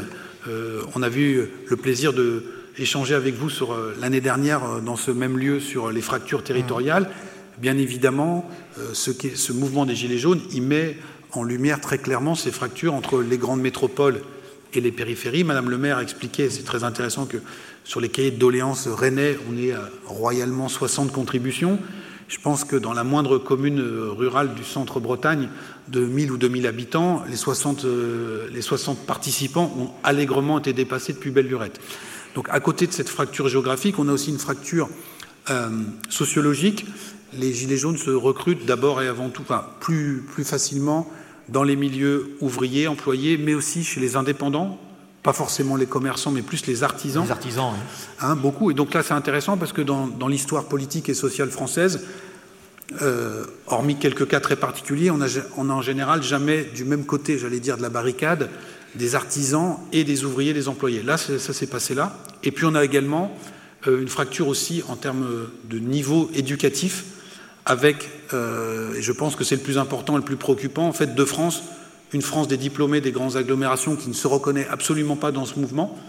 on a vu le plaisir de échanger avec vous sur l'année dernière dans ce même lieu sur les fractures territoriales. Bien évidemment, ce, ce mouvement des Gilets jaunes, il met en lumière très clairement ces fractures entre les grandes métropoles et les périphéries. Madame le maire a expliqué, c'est très intéressant, que sur les cahiers de doléances rennais, on est royalement 60 contributions. Je pense que dans la moindre commune rurale du centre Bretagne, de 1000 ou 2000 habitants, les 60, euh, les 60 participants ont allègrement été dépassés depuis belle lurette. Donc à côté de cette fracture géographique, on a aussi une fracture euh, sociologique. Les Gilets jaunes se recrutent d'abord et avant tout, plus facilement dans les milieux ouvriers, employés, mais aussi chez les indépendants, pas forcément les commerçants, mais plus les artisans. Les artisans, oui. Hein, beaucoup. Et donc là, c'est intéressant parce que dans, l'histoire politique et sociale française, euh, hormis quelques cas très particuliers, on a, on a en général jamais du même côté, j'allais dire, de la barricade, des artisans et des ouvriers, des employés. Là, ça s'est passé là. Et puis on a également euh, une fracture aussi en termes de niveau éducatif avec, euh, et je pense que c'est le plus important et le plus préoccupant, en fait, de France, une France des diplômés des grandes agglomérations qui ne se reconnaît absolument pas dans ce mouvement,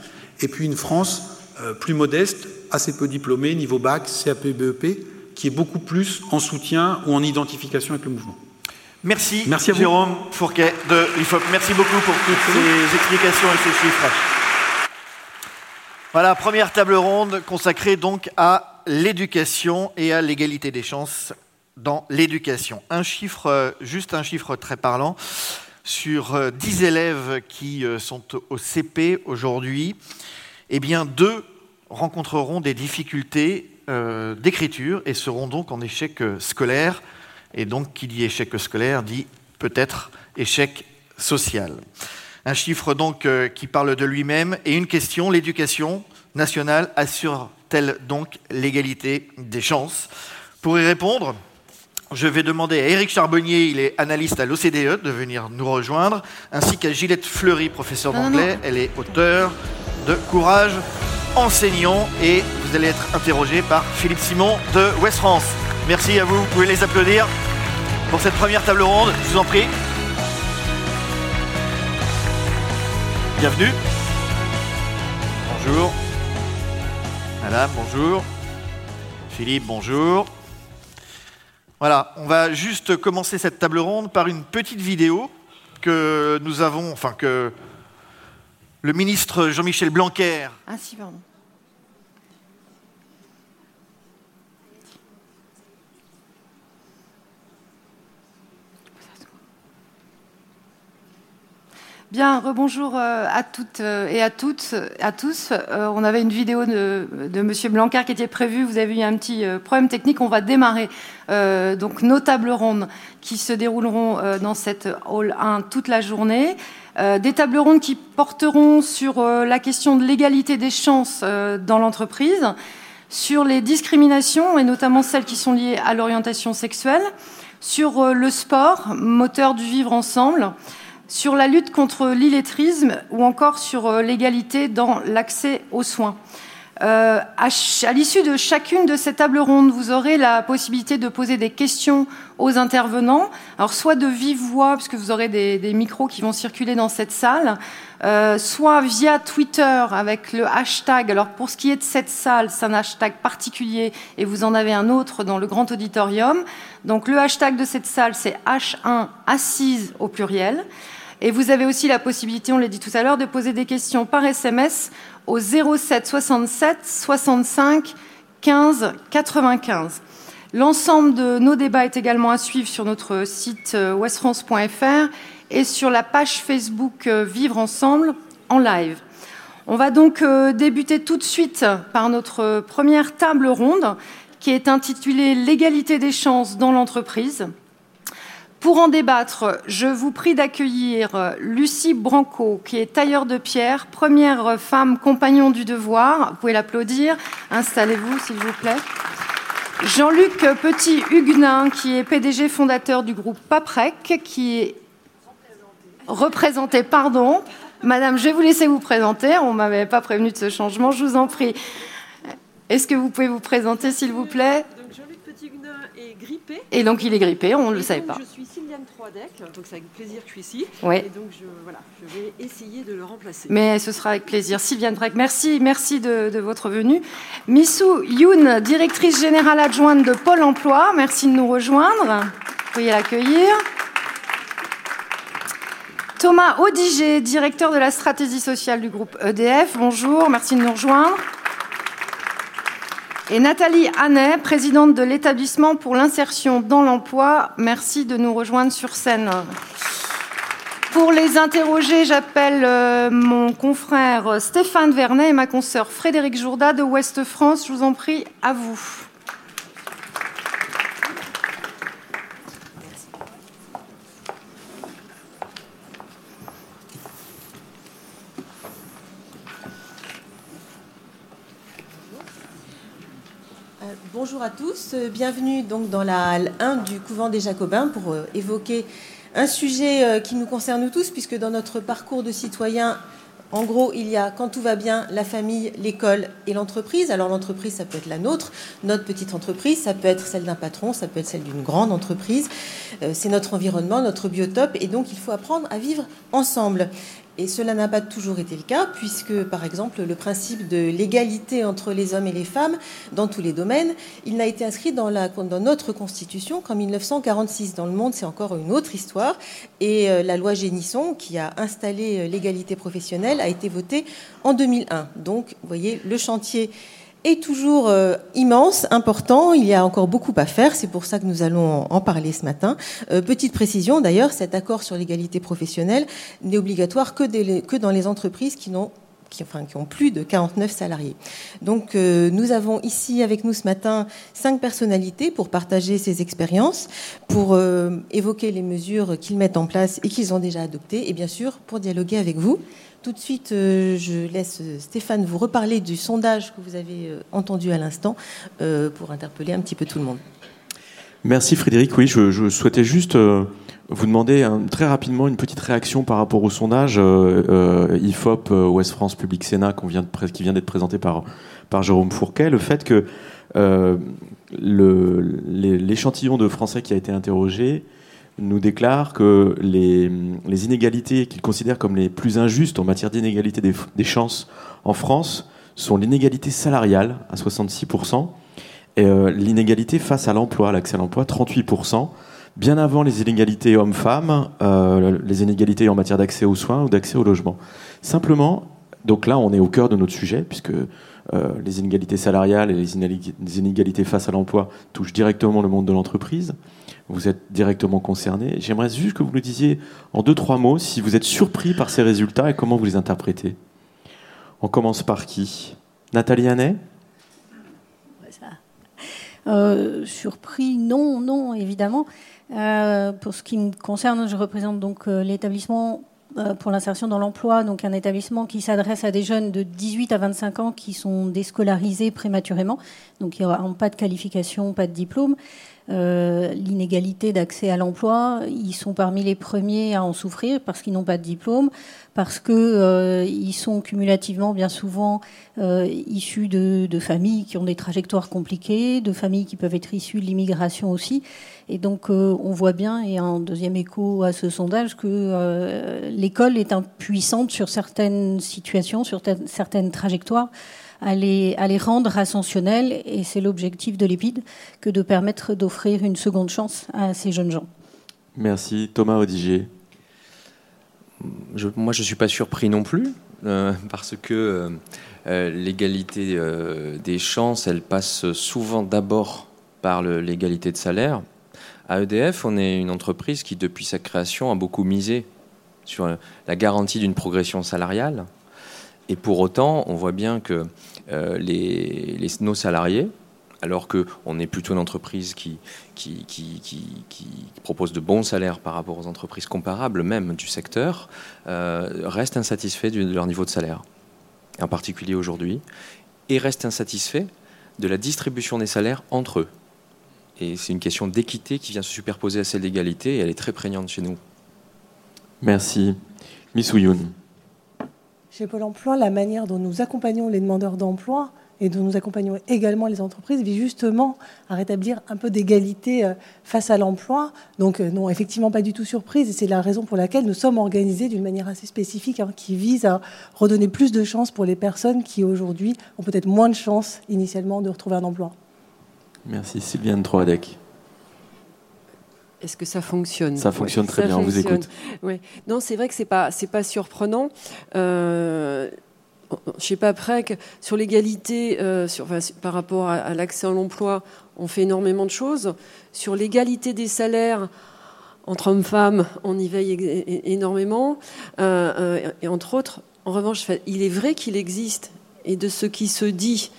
et puis une France euh, plus modeste, assez peu diplômée, niveau bac, CAP, BEP, qui est beaucoup plus en soutien ou en identification avec le mouvement. Merci, Merci à Jérôme Fourquet de l'IFOP. Merci beaucoup pour toutes ces explications et ces chiffres. Voilà, première table ronde consacrée donc à l'éducation et à l'égalité des chances dans l'éducation. Un chiffre, juste un chiffre très parlant, sur 10 euh, élèves qui euh, sont au CP aujourd'hui, eh bien deux rencontreront des difficultés euh, d'écriture et seront donc en échec scolaire. Et donc, qui dit échec scolaire dit peut-être échec social. Un chiffre donc qui parle de lui-même et une question, l'éducation nationale assure-t-elle donc l'égalité des chances? Pour y répondre, je vais demander à Éric Charbonnier, il est analyste à l'OCDE, de venir nous rejoindre, ainsi qu'à Gillette Fleury, professeur d'anglais. Elle est auteure de Courage enseignant et vous allez être interrogé par Philippe Simon de West France. Merci à vous, vous pouvez les applaudir pour cette première table ronde, je vous en prie. Bienvenue. Bonjour. Madame, bonjour. Philippe, bonjour. Voilà, on va juste commencer cette table ronde par une petite vidéo que nous avons, enfin que le ministre Jean-Michel Blanquer. Ah. Bien, rebonjour euh, à toutes euh, et à toutes, à tous. Euh, on avait une vidéo de, Monsieur Blanquer qui était prévue. Vous avez eu un petit problème technique. On va démarrer donc nos tables rondes qui se dérouleront dans cette hall 1 toute la journée. des tables rondes qui porteront sur la question de l'égalité des chances dans l'entreprise, sur les discriminations et notamment celles qui sont liées à l'orientation sexuelle, sur le sport, moteur du vivre ensemble sur la lutte contre l'illettrisme ou encore sur euh, l'égalité dans l'accès aux soins. Euh, à, l'issue de chacune de ces tables rondes, vous aurez la possibilité de poser des questions aux intervenants, alors soit de vive voix, puisque vous aurez des, micros qui vont circuler dans cette salle, euh, soit via Twitter avec le hashtag. Alors pour ce qui est de cette salle, c'est un hashtag particulier et vous en avez un autre dans le grand auditorium. Donc le hashtag de cette salle, c'est H1 assise au pluriel. Et vous avez aussi la possibilité, on l'a dit tout à l'heure, de poser des questions par SMS au 07 67 65 15 95. L'ensemble de nos débats est également à suivre sur notre site euh, westfrance.fr et sur la page Facebook euh, Vivre ensemble en live. On va donc euh, débuter tout de suite par notre première table ronde qui est intitulée L'égalité des chances dans l'entreprise. Pour en débattre, je vous prie d'accueillir Lucie Branco, qui est tailleur de pierre, première femme compagnon du devoir. Vous pouvez l'applaudir. Installez-vous, s'il vous plaît. Jean-Luc Petit-Huguenin, qui est PDG fondateur du groupe PAPREC, qui est représenté, pardon. Madame, je vais vous laisser vous présenter. On ne m'avait pas prévenu de ce changement, je vous en prie. Est-ce que vous pouvez vous présenter, s'il vous plaît? Grippé. Et donc il est grippé, on ne le savait pas. Je suis Sylviane Troidec, donc c'est avec plaisir que je suis ici. Ouais. Et donc je, voilà, je vais essayer de le remplacer. Mais ce sera avec plaisir. Sylviane Troidec, merci, merci de, de, votre venue. Missou Youn, directrice générale adjointe de Pôle emploi, merci de nous rejoindre. Vous pouvez l'accueillir. Thomas Audiger, directeur de la stratégie sociale du groupe EDF, bonjour, merci de nous rejoindre et Nathalie Hannet, présidente de l'établissement pour l'insertion dans l'emploi. Merci de nous rejoindre sur scène. Pour les interroger, j'appelle euh, mon confrère Stéphane Vernet et ma consoeur Frédéric Jourda de Ouest France. Je vous en prie, à vous. Bonjour à tous, euh, bienvenue donc dans la halle 1 du couvent des Jacobins pour euh, évoquer un sujet euh, qui nous concerne tous puisque dans notre parcours de citoyen, en gros, il y a, quand tout va bien, la famille, l'école et l'entreprise. Alors l'entreprise, ça peut être la nôtre, notre petite entreprise, ça peut être celle d'un patron, ça peut être celle d'une grande entreprise. C'est notre environnement, notre biotope, et donc il faut apprendre à vivre ensemble. Et cela n'a pas toujours été le cas, puisque, par exemple, le principe de l'égalité entre les hommes et les femmes dans tous les domaines, il n'a été inscrit dans, notre Constitution qu'en 1946. Dans le monde, c'est encore une autre histoire. Et euh, la loi Génisson, qui a installé euh, l'égalité professionnelle, a été votée en 2001. Donc, vous voyez, le chantier est toujours euh, immense, important. Il y a encore beaucoup à faire. C'est pour ça que nous allons en, parler ce matin. Euh, petite précision, d'ailleurs, cet accord sur l'égalité professionnelle n'est obligatoire que, dans les entreprises qui n'ont ont plus de 49 salariés. Donc euh, nous avons ici avec nous ce matin cinq personnalités pour partager ces expériences, pour évoquer les mesures qu'ils mettent en place et qu'ils ont déjà adoptées, et bien sûr pour dialoguer avec vous. Tout de suite, euh, je laisse euh, Stéphane vous reparler du sondage que vous avez euh, entendu à l'instant pour interpeller un petit peu tout le monde. Merci Frédéric. Oui, je, souhaitais juste vous demander très rapidement une petite réaction par rapport au sondage IFOP Ouest France Public Sénat qui vient d'être présenté par, par Jérôme Fourquet. Le fait que l'échantillon de Français qui a été interrogé nous déclare que les, inégalités qu'il considère comme les plus injustes en matière d'inégalité des, chances en France sont l'inégalité salariale à 66% et euh, l'inégalité face à l'emploi, l'accès à l'emploi 38%, bien avant les inégalités hommes-femmes, euh, les inégalités en matière d'accès aux soins ou d'accès au logement. Simplement, donc là on est au cœur de notre sujet puisque euh, les inégalités salariales et les inégalités face à l'emploi touchent directement le monde de l'entreprise. Vous êtes directement concerné. J'aimerais juste que vous nous disiez en deux, trois mots si vous êtes surpris par ces résultats et comment vous les interprétez. On commence par qui? Nathalie Hannet euh, surpris, non, non, évidemment. Euh, pour ce qui me concerne, je représente donc l'établissement euh, pour l'insertion dans l'emploi, donc un établissement qui s'adresse à des jeunes de 18 à 25 ans qui sont déscolarisés prématurément, donc n'y aura pas de qualification, pas de diplôme. Euh, l'inégalité d'accès à l'emploi, ils sont parmi les premiers à en souffrir parce qu'ils n'ont pas de diplôme, parce qu'ils euh, sont cumulativement bien souvent issus de, de, familles qui ont des trajectoires compliquées, de familles qui peuvent être issues de l'immigration aussi. Et donc, euh, on voit bien, et en deuxième écho à ce sondage, que euh, l'école est impuissante sur certaines situations, sur certaines trajectoires, à les, à les rendre ascensionnelles. Et c'est l'objectif de l'EPID que de permettre d'offrir une seconde chance à ces jeunes gens. Merci. Thomas Odigier. moi, je ne suis pas surpris non plus, euh, parce que l'égalité des chances, elle passe souvent d'abord par l'égalité de salaire. À EDF, on est une entreprise qui, depuis sa création, a beaucoup misé sur la garantie d'une progression salariale. Et pour autant, on voit bien que euh, nos salariés, alors qu'on est plutôt une entreprise qui, qui, propose de bons salaires par rapport aux entreprises comparables même du secteur, euh, restent insatisfaits de leur niveau de salaire, en particulier aujourd'hui, et restent insatisfaits de la distribution des salaires entre eux. Et c'est une question d'équité qui vient se superposer à celle d'égalité et elle est très prégnante chez nous. Merci. Miss Ouyoun. Chez Pôle emploi, la manière dont nous accompagnons les demandeurs d'emploi et dont nous accompagnons également les entreprises vise justement à rétablir un peu d'égalité euh, face à l'emploi. Donc euh, non, effectivement pas du tout surprise et c'est la raison pour laquelle nous sommes organisés d'une manière assez spécifique hein, qui vise à redonner plus de chances pour les personnes qui aujourd'hui ont peut-être moins de chances initialement de retrouver un emploi. Merci Sylviane Troadec. Est-ce que ça fonctionne Ça fonctionne très bien, on vous écoute. Non, c'est vrai que c'est pas c'est pas surprenant. Euh, je sais pas après que sur l'égalité, euh, par rapport à, l'accès à l'emploi, on fait énormément de choses. Sur l'égalité des salaires entre hommes et femmes, on y veille énormément. Euh, euh, et entre autres, en revanche, il est vrai qu'il existe et de ce qui se dit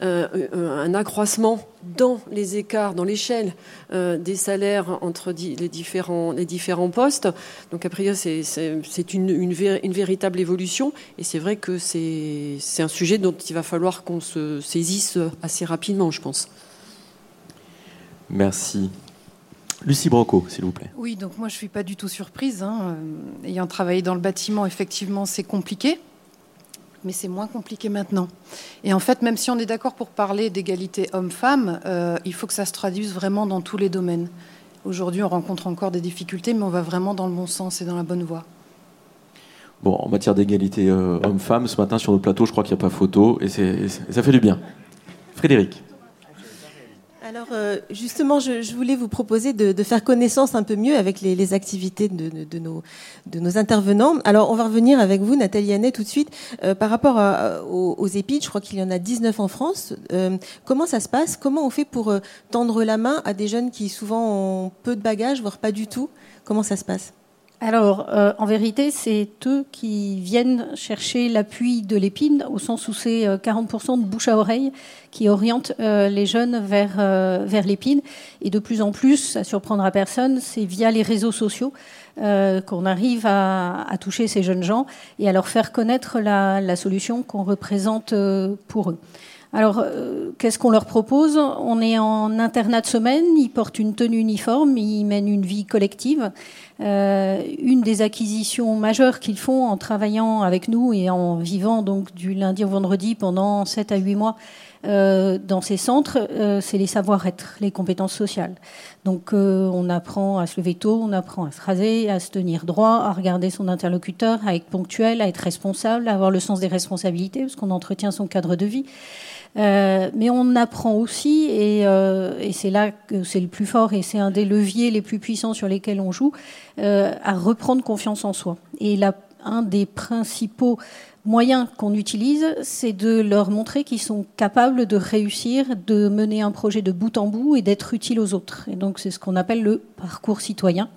un accroissement dans les écarts, dans l'échelle euh, des salaires entre les, différents, les différents postes. Donc, a priori, c'est une, une, véritable évolution. Et c'est vrai que c'est un sujet dont il va falloir qu'on se saisisse assez rapidement, je pense. Merci. Lucie Broco, s'il vous plaît. Oui, donc moi je ne suis pas du tout surprise. Hein. Ayant travaillé dans le bâtiment, effectivement, c'est compliqué mais c'est moins compliqué maintenant. Et en fait, même si on est d'accord pour parler d'égalité homme-femme, euh, il faut que ça se traduise vraiment dans tous les domaines. Aujourd'hui, on rencontre encore des difficultés, mais on va vraiment dans le bon sens et dans la bonne voie. Bon, en matière d'égalité euh, homme-femme, ce matin sur le plateau, je crois qu'il n'y a pas photo, et, et ça fait du bien. Frédéric. Alors euh, justement, je, voulais vous proposer de, faire connaissance un peu mieux avec les, activités de, nos, intervenants. Alors on va revenir avec vous, Nathalie Hannet, tout de suite. Euh, par rapport aux, aux, EPID, je crois qu'il y en a 19 en France. Euh, comment ça se passe? Comment on fait pour tendre la main à des jeunes qui souvent ont peu de bagages, voire pas du tout? Comment ça se passe? Alors, euh, en vérité, c'est eux qui viennent chercher l'appui de l'épine, au sens où c'est 40% euh, de bouche à oreille qui oriente euh, les jeunes vers, vers l'épine. Et de plus en plus, ça surprendra personne, c'est via les réseaux sociaux qu'on arrive à, toucher ces jeunes gens et à leur faire connaître la, la solution qu'on représente pour eux. Alors, euh, qu'est-ce qu'on leur propose? On est en internat de semaine, ils portent une tenue uniforme, ils mènent une vie collective. Euh, une des acquisitions majeures qu'ils font en travaillant avec nous et en vivant donc du lundi au vendredi pendant 7 à 8 mois euh, dans ces centres, c'est les savoir-être, les compétences sociales. Donc on apprend à se lever tôt, on apprend à se raser, à se tenir droit, à regarder son interlocuteur, à être ponctuel, à être responsable, à avoir le sens des responsabilités, parce qu'on entretient son cadre de vie. Euh, mais on apprend aussi, et, euh, et c'est là que c'est le plus fort, et c'est un des leviers les plus puissants sur lesquels on joue, euh, à reprendre confiance en soi. Et là, un des principaux moyens qu'on utilise, c'est de leur montrer qu'ils sont capables de réussir, de mener un projet de bout en bout et d'être utiles aux autres. Et donc c'est ce qu'on appelle le parcours citoyen.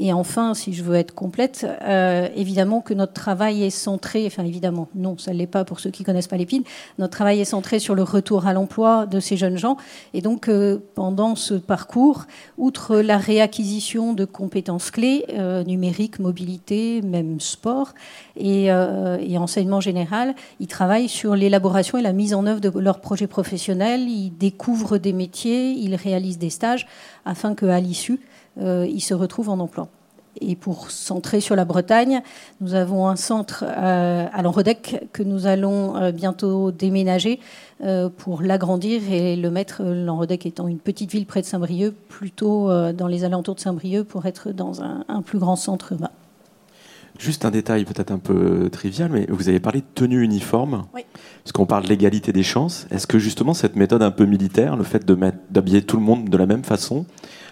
Et enfin, si je veux être complète, euh, évidemment que notre travail est centré, enfin évidemment, non, ça ne l'est pas pour ceux qui connaissent pas l'épine, notre travail est centré sur le retour à l'emploi de ces jeunes gens. Et donc, euh, pendant ce parcours, outre la réacquisition de compétences clés, euh, numérique, mobilité, même sport et, et enseignement général, ils travaillent sur l'élaboration et la mise en œuvre de leurs projets professionnels, ils découvrent des métiers, ils réalisent des stages afin qu'à l'issue, ils se retrouvent en emploi. Et pour centrer sur la Bretagne, nous avons un centre euh, à Lanrodec que nous allons euh, bientôt déménager euh, pour l'agrandir et le mettre, euh, Lanrodec étant une petite ville près de Saint-Brieuc, plutôt euh, dans les alentours de Saint-Brieuc pour être dans un, un plus grand centre urbain. Juste un détail peut-être un peu trivial, mais vous avez parlé de tenue uniforme. Oui. Parce qu'on parle de l'égalité des chances. Est-ce que justement cette méthode un peu militaire, le fait d'habiller tout le monde de la même façon,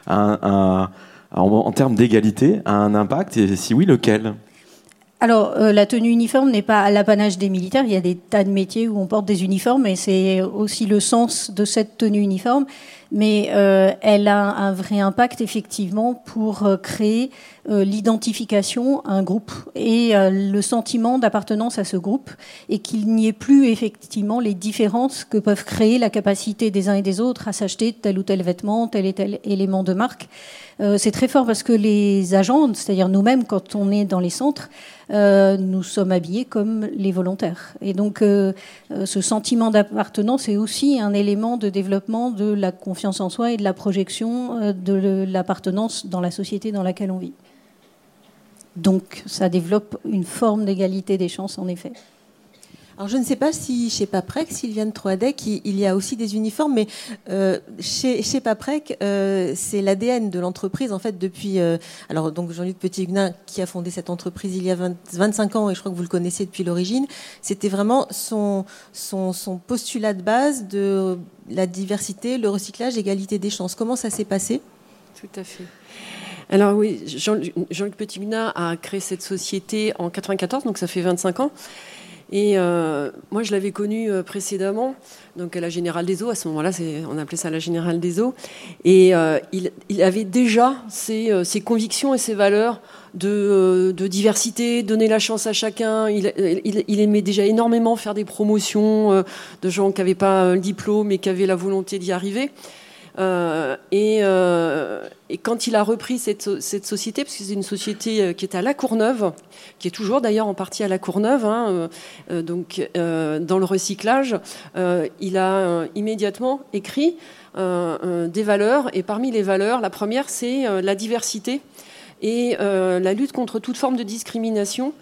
en, termes d'égalité, a un impact Et si oui, lequel? Alors, euh, la tenue uniforme n'est pas l'apanage des militaires. Il y a des tas de métiers où on porte des uniformes et c'est aussi le sens de cette tenue uniforme. Mais euh, elle a un vrai impact, effectivement, pour euh, créer euh, l'identification à un groupe et le sentiment d'appartenance à ce groupe et qu'il n'y ait plus, effectivement, les différences que peuvent créer la capacité des uns et des autres à s'acheter tel ou tel vêtement, tel et tel élément de marque. C'est très fort parce que les agents, c'est-à-dire nous-mêmes, quand on est dans les centres, nous sommes habillés comme les volontaires. Et donc, ce sentiment d'appartenance est aussi un élément de développement de la confiance en soi et de la projection euh, de l'appartenance dans la société dans laquelle on vit. Donc, ça développe une forme d'égalité des chances, en effet. Alors je ne sais pas si chez Paprec, Sylviane Troadec, il, y a aussi des uniformes, mais euh, chez, Paprec, euh, c'est l'ADN de l'entreprise en fait depuis. euh, alors donc Jean-Luc Petit-Huguenin qui a fondé cette entreprise il y a 20 25 ans et je crois que vous le connaissez depuis l'origine. C'était vraiment son, postulat de base de la diversité, le recyclage, l'égalité des chances. Comment ça s'est passé? Tout à fait. Alors oui, Jean-Luc Petit-Mina a créé cette société en 94, donc ça fait 25 ans. Et euh, moi, je l'avais connu euh, précédemment, donc à la Générale des Eaux. À ce moment-là, on appelait ça la Générale des Eaux. Et euh, il, avait déjà ses, convictions et ses valeurs de, diversité, donner la chance à chacun. Il, aimait déjà énormément faire des promotions de gens qui n'avaient pas le diplôme et qui avaient la volonté d'y arriver. Euh, et, euh, et quand il a repris cette, so- cette société, parce que c'est une société euh, qui est à La Courneuve, qui est toujours d'ailleurs en partie à La Courneuve, hein, donc dans le recyclage, il a immédiatement écrit des valeurs. Et parmi les valeurs, la première, c'est la diversité et la lutte contre toute forme de discrimination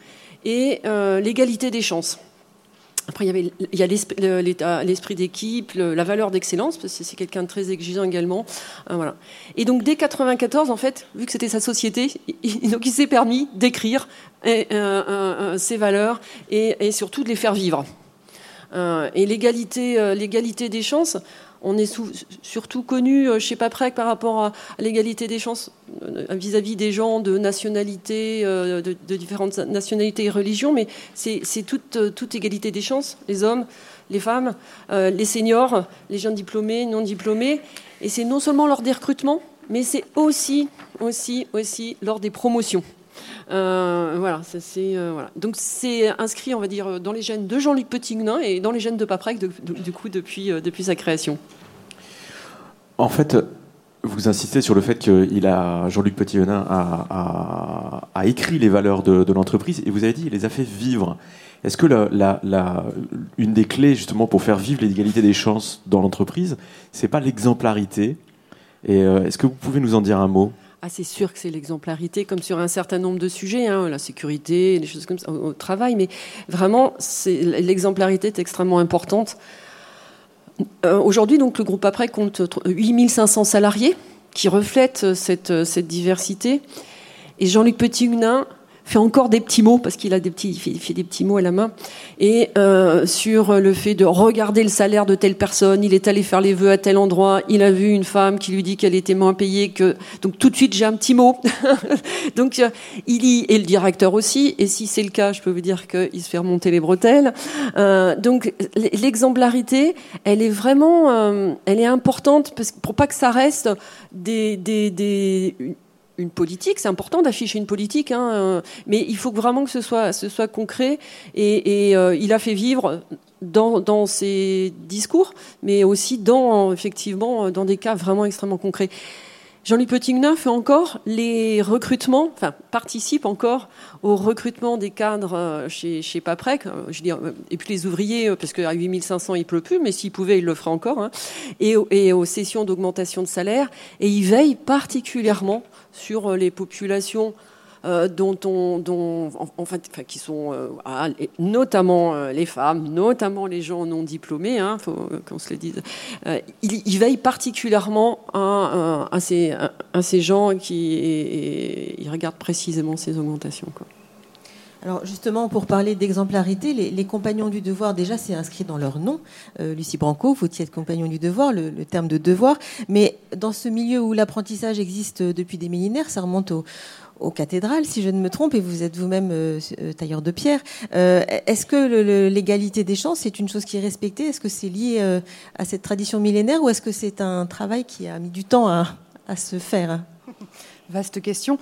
et l'égalité des chances. Après, il y, avait, il y a l'état- l'esprit d'équipe, la valeur d'excellence, parce que c'est quelqu'un de très exigeant également. Euh, voilà. Et donc, dès 94, en fait, vu que c'était sa société, il, donc il s'est permis d'écrire euh, euh, euh, ses valeurs et, et surtout de les faire vivre. Euh, et euh, l'égalité des chances, on est surtout connu euh, chez Paprec par rapport à, l'égalité des chances euh, vis-à-vis des gens de nationalités, euh, de, différentes nationalités et religions, mais c'est toute, euh, égalité des chances, les hommes, les femmes, euh, les seniors, les jeunes diplômés, non diplômés. Et c'est non seulement lors des recrutements, mais c'est aussi, aussi, aussi lors des promotions. Euh, voilà, c'est euh. Donc c'est inscrit, on va dire, dans les gènes de Jean-Luc Petit-Guenin et dans les gènes de Paprec, du coup, depuis, euh, depuis sa création. En fait, vous insistez sur le fait que Jean-Luc Petit-Venin a, écrit les valeurs de, l'entreprise et vous avez dit il les a fait vivre. Est-ce que une des clés justement pour faire vivre l'égalité des chances dans l'entreprise, c'est pas l'exemplarité? Et est-ce que vous pouvez nous en dire un mot? Ah, c'est sûr que c'est l'exemplarité, comme sur un certain nombre de sujets, hein, la sécurité, les choses comme ça, au, travail, mais vraiment, l'exemplarité est extrêmement importante. Euh, aujourd'hui, donc, le groupe Après compte 8500 salariés qui reflètent cette, cette diversité. Et Jean-Luc Petit-Hunin fait encore des petits mots parce qu'il a des petits, il fait, des petits mots à la main et euh, sur le fait de regarder le salaire de telle personne. Il est allé faire les vœux à tel endroit. Il a vu une femme qui lui dit qu'elle était moins payée que donc tout de suite j'ai un petit mot. donc euh, il y et le directeur aussi. Et si c'est le cas, je peux vous dire qu'il se fait remonter les bretelles. Euh, donc l'exemplarité, elle est vraiment, euh, elle est importante parce pour pas que ça reste des, des, des une politique, c'est important d'afficher une politique, hein, euh, mais il faut vraiment que ce soit, concret. Et, euh, il a fait vivre dans, ses discours, mais aussi dans, effectivement, dans des cas vraiment extrêmement concrets. Jean-Luc Petignan fait encore les recrutements, enfin participe encore au recrutement des cadres euh, chez, Paprec, je dis, et puis les ouvriers, parce qu'à 8500 il pleut plus, mais s'il pouvait il le ferait encore, hein, et, aux sessions d'augmentation de salaire, et il veille particulièrement sur euh, les populations euh, dont on, dont, en, fait, qui sont euh, notamment les femmes, notamment les gens non diplômés, hein, faut qu'on se le dise. il, veille particulièrement à, ces, à, ces, gens qui et, il regarde précisément ces augmentations. Alors justement, pour parler d'exemplarité, les, compagnons du devoir, déjà, c'est inscrit dans leur nom. Euh, Lucie Branco, faut-il être compagnon du devoir, le, terme de devoir. Mais dans ce milieu où l'apprentissage existe depuis des millénaires, ça remonte aux cathédrales, si je ne me trompe, et vous êtes vous-même euh, euh, tailleur de pierre. Est-ce que l'égalité des chances, c'est une chose qui est respectée? Est-ce que c'est lié à cette tradition millénaire ou est-ce que c'est un travail qui a mis du temps à, à se faire? Vaste question.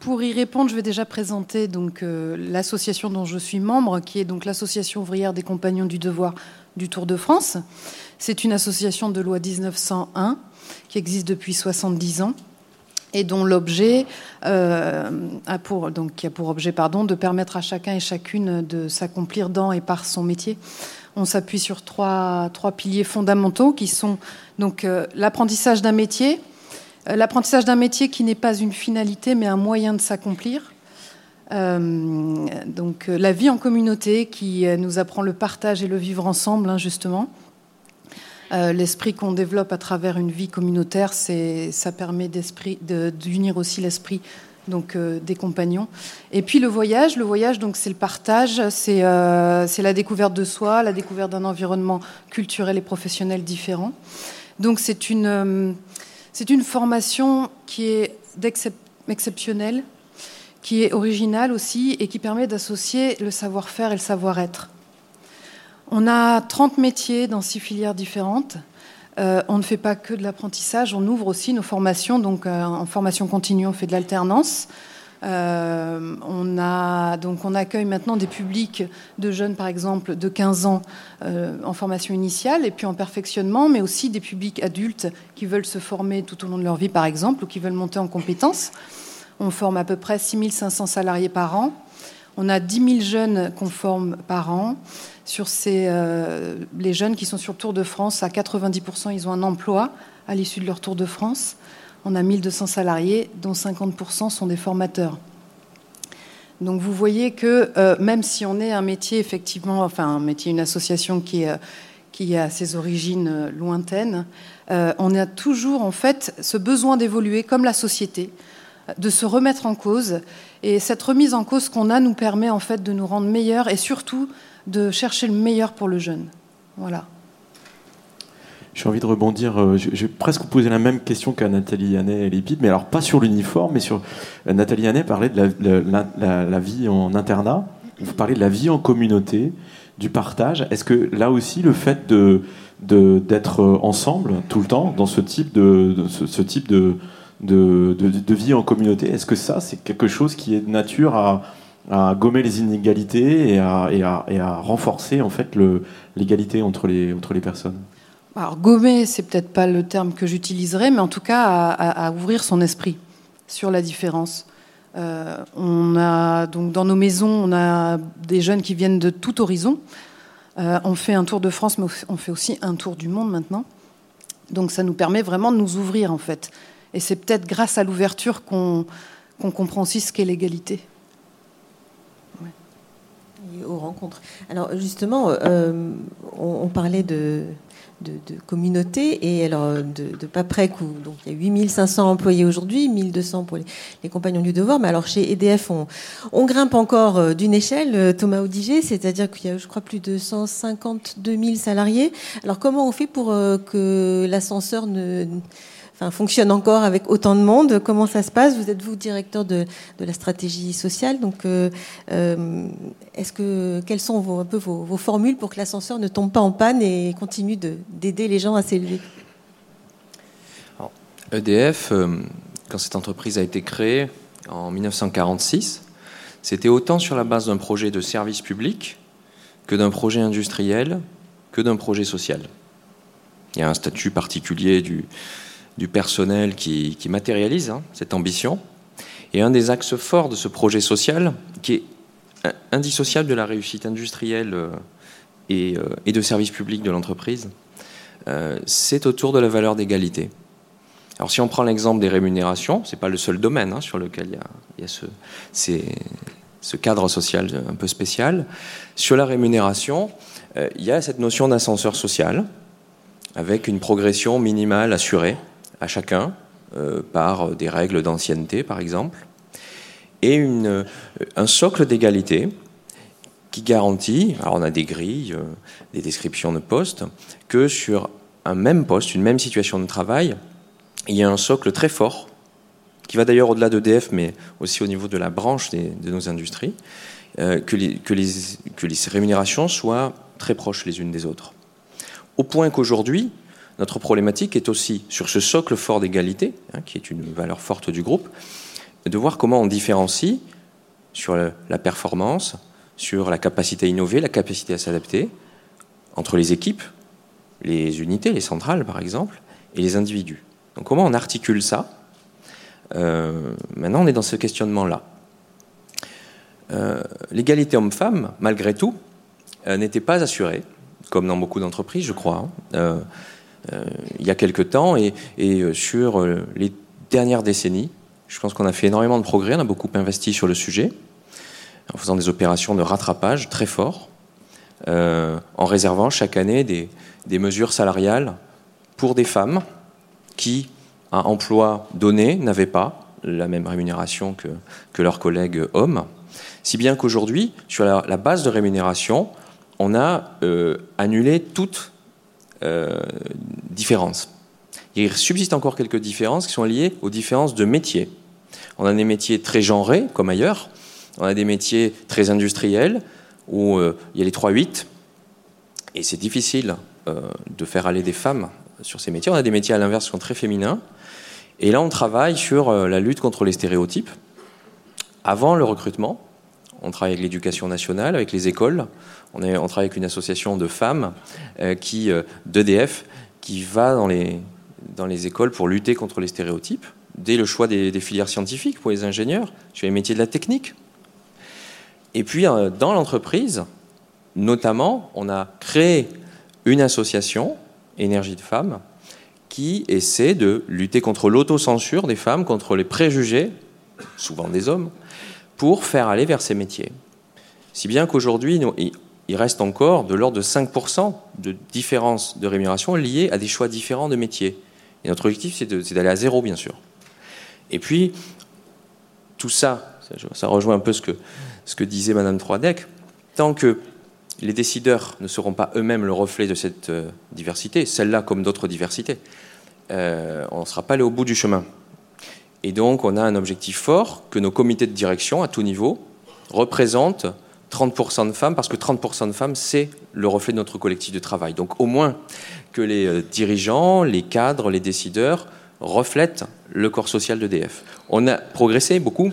Pour y répondre, je vais déjà présenter donc euh, l'association dont je suis membre, qui est donc l'association ouvrière des compagnons du devoir du Tour de France. C'est une association de loi 1901 qui existe depuis 70 ans et dont l'objet euh, qui a pour objet de permettre à chacun et chacune de s'accomplir dans et par son métier. On s'appuie sur trois, piliers fondamentaux qui sont donc euh, l'apprentissage d'un métier, euh, l'apprentissage d'un métier qui n'est pas une finalité, mais un moyen de s'accomplir. Donc la vie en communauté qui nous apprend le partage et le vivre ensemble, hein, justement. L'esprit qu'on développe à travers une vie communautaire, ça permet d'unir aussi l'esprit donc des compagnons. Et puis le voyage, le voyage donc c'est le partage, c'est la découverte de soi, la découverte d'un environnement culturel et professionnel différent. Donc c'est une c'est une formation qui est exceptionnelle, qui est originale aussi et qui permet d'associer le savoir-faire et le savoir-être. On a 30 métiers dans six filières différentes. Euh, on ne fait pas que de l'apprentissage, on ouvre aussi nos formations. Donc, euh, en formation continue, on fait de l'alternance. Euh, on, accueille maintenant des publics de jeunes, par exemple, de 15 ans en formation initiale et puis en perfectionnement, mais aussi des publics adultes qui veulent se former tout au long de leur vie, par exemple, ou qui veulent monter en compétences. On forme à peu près 6500 salariés par an. On a 10 000 jeunes qu'on forme par an. Sur euh, les jeunes qui sont sur le Tour de France, à 90%, ils ont un emploi à l'issue de leur Tour de France on a 1200 salariés, dont 50% sont des formateurs. Donc vous voyez que euh, même si on est un métier, effectivement, enfin un métier, une association qui, qui a ses origines euh, lointaines, on a toujours en fait ce besoin d'évoluer comme la société, de se remettre en cause. Et cette remise en cause qu'on a nous permet en fait de nous rendre meilleurs et surtout de chercher le meilleur pour le jeune. Voilà. J'ai envie de rebondir. Euh, je, vais presque poser la même question qu'à Nathalie Yannet et Lépide, mais alors pas sur l'uniforme, mais sur. Euh, Nathalie Yannet parlait de la, vie en internat. Vous parlez de la vie en communauté, du partage. Est-ce que là aussi, le fait de d'être ensemble tout le temps dans ce type de, ce, type de, de, vie en communauté, est-ce que ça, c'est quelque chose qui est de nature à, à gommer les inégalités et à, renforcer en fait l'égalité entre les, personnes alors gommer, c'est peut-être pas le terme que j'utiliserais, mais en tout cas à, ouvrir son esprit sur la différence. Euh, on a donc dans nos maisons, on a des jeunes qui viennent de tout horizon. Euh, on fait un tour de France, mais on fait aussi un tour du monde maintenant. Donc ça nous permet vraiment de nous ouvrir en fait. Et c'est peut-être grâce à l'ouverture qu'on comprend aussi ce qu'est l'égalité. Aux rencontres. Alors justement, euh, on, parlait de, communautés et alors de, de Paprec où donc il y a 8500 employés aujourd'hui, 1200 pour les, compagnons du devoir. Mais alors chez EDF, on, grimpe encore euh, d'une échelle, euh, Thomas Audiger, c'est-à-dire qu'il y a, je crois, plus de 152 000 salariés. Alors comment on fait pour que l'ascenseur ne fonctionne encore avec autant de monde. Comment ça se passe? Vous êtes vous directeur de, la stratégie sociale, donc euh, euh, est-ce que quelles sont vos, un peu vos, formules pour que l'ascenseur ne tombe pas en panne et continue d'aider les gens à s'élever? EDF, euh, quand cette entreprise a été créée en 1946, c'était autant sur la base d'un projet de service public que d'un projet industriel que d'un projet social. Il y a un statut particulier du, du personnel qui, matérialise hein, cette ambition. Et un des axes forts de ce projet social, qui est indissociable de la réussite industrielle euh, euh, et, de service public de l'entreprise, euh, c'est autour de la valeur d'égalité. Alors si on prend l'exemple des rémunérations, ce n'est pas le seul domaine hein, sur lequel il y a, ce, ce, cadre social un peu spécial. Sur la rémunération, il y a cette notion d'ascenseur social, avec une progression minimale assurée à chacun euh, par des règles d'ancienneté, par exemple, et une, un socle d'égalité qui garantit, alors on a des grilles, euh, des descriptions de postes, que sur un même poste, une même situation de travail, il y a un socle très fort, qui va d'ailleurs au-delà d'EDF, mais aussi au niveau de la branche de nos industries, euh, que, les, que, les, que les rémunérations soient très proches les unes des autres. Au point qu'aujourd'hui, notre problématique est aussi, sur ce socle fort d'égalité, hein, qui est une valeur forte du groupe, de voir comment on différencie sur la performance, sur la capacité à innover, la capacité à s'adapter, entre les équipes, les unités, les centrales par exemple, et les individus. Donc comment on articule ça? Euh, Maintenant, on est dans ce questionnement-là. Euh, l'égalité homme-femme, malgré tout, euh, n'était pas assurée, comme dans beaucoup d'entreprises, je crois. Hein. Euh, il y a quelque temps et, euh, sur euh, les dernières décennies. Je pense qu'on a fait énormément de progrès, on a beaucoup investi sur le sujet, en faisant des opérations de rattrapage très forts, en réservant chaque année des, mesures salariales pour des femmes qui, à emploi donné, n'avaient pas la même rémunération que, leurs collègues hommes. Si bien qu'aujourd'hui, sur la, base de rémunération, on a annulé toutes euh, différences. Il subsiste encore quelques différences qui sont liées aux différences de métiers. On a des métiers très genrés, comme ailleurs. On a des métiers très industriels, où euh, il y a les 3-8, et c'est difficile euh, de faire aller des femmes sur ces métiers. On a des métiers à l'inverse qui sont très féminins. Et là, on travaille sur la lutte contre les stéréotypes. Avant le recrutement, on travaille avec l'éducation nationale, avec les écoles. On, est, travaille avec une association de femmes euh, qui, euh, d'EDF qui va dans les, écoles pour lutter contre les stéréotypes, dès le choix des, filières scientifiques pour les ingénieurs, sur les métiers de la technique. Et puis, euh, dans l'entreprise, notamment, on a créé une association, Énergie de femmes, qui essaie de lutter contre l'autocensure des femmes, contre les préjugés, souvent des hommes, pour faire aller vers ces métiers. Si bien qu'aujourd'hui, il reste encore de l'ordre de 5% de différence de rémunération liée à des choix différents de métiers. Et notre objectif, c'est d'aller à zéro, bien sûr. Et puis, tout ça, ça rejoint un peu ce que, disait Madame Troidec, tant que les décideurs ne seront pas eux-mêmes le reflet de cette euh, diversité, celle-là comme d'autres diversités, euh, on ne sera pas allé au bout du chemin. Et donc, on a un objectif fort que nos comités de direction à tout niveau représentent 30% de femmes, parce que 30% de femmes, c'est le reflet de notre collectif de travail. Donc, au moins que les euh, dirigeants, les cadres, les décideurs reflètent le corps social d'EDF. On a progressé beaucoup,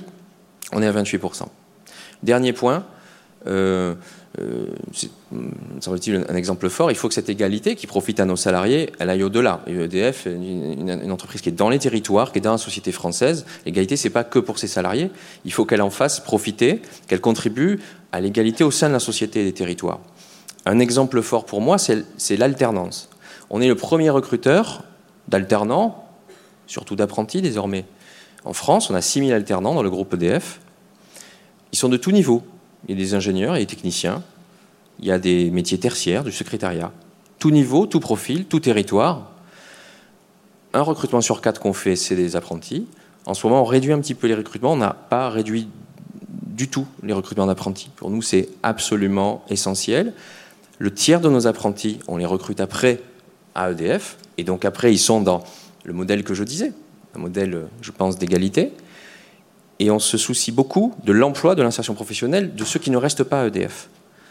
on est à 28%. Dernier point, euh, euh, c'est semble-t-il un exemple fort, il faut que cette égalité qui profite à nos salariés, elle aille au-delà. EDF, une, une, entreprise qui est dans les territoires, qui est dans la société française, l'égalité, c'est pas que pour ses salariés, il faut qu'elle en fasse profiter, qu'elle contribue à l'égalité au sein de la société et des territoires. Un exemple fort pour moi, c'est l'alternance. On est le premier recruteur d'alternants, surtout d'apprentis désormais. En France, on a 6000 alternants dans le groupe EDF. Ils sont de tous niveaux. Il y a des ingénieurs et des techniciens. Il y a des métiers tertiaires, du secrétariat. Tout niveau, tout profil, tout territoire. Un recrutement sur quatre qu'on fait, c'est des apprentis. En ce moment, on réduit un petit peu les recrutements. On n'a pas réduit du tout les recrutements d'apprentis. Pour nous, c'est absolument essentiel. Le tiers de nos apprentis, on les recrute après à EDF. Et donc après, ils sont dans le modèle que je disais, un modèle, je pense, d'égalité. Et on se soucie beaucoup de l'emploi, de l'insertion professionnelle de ceux qui ne restent pas à EDF.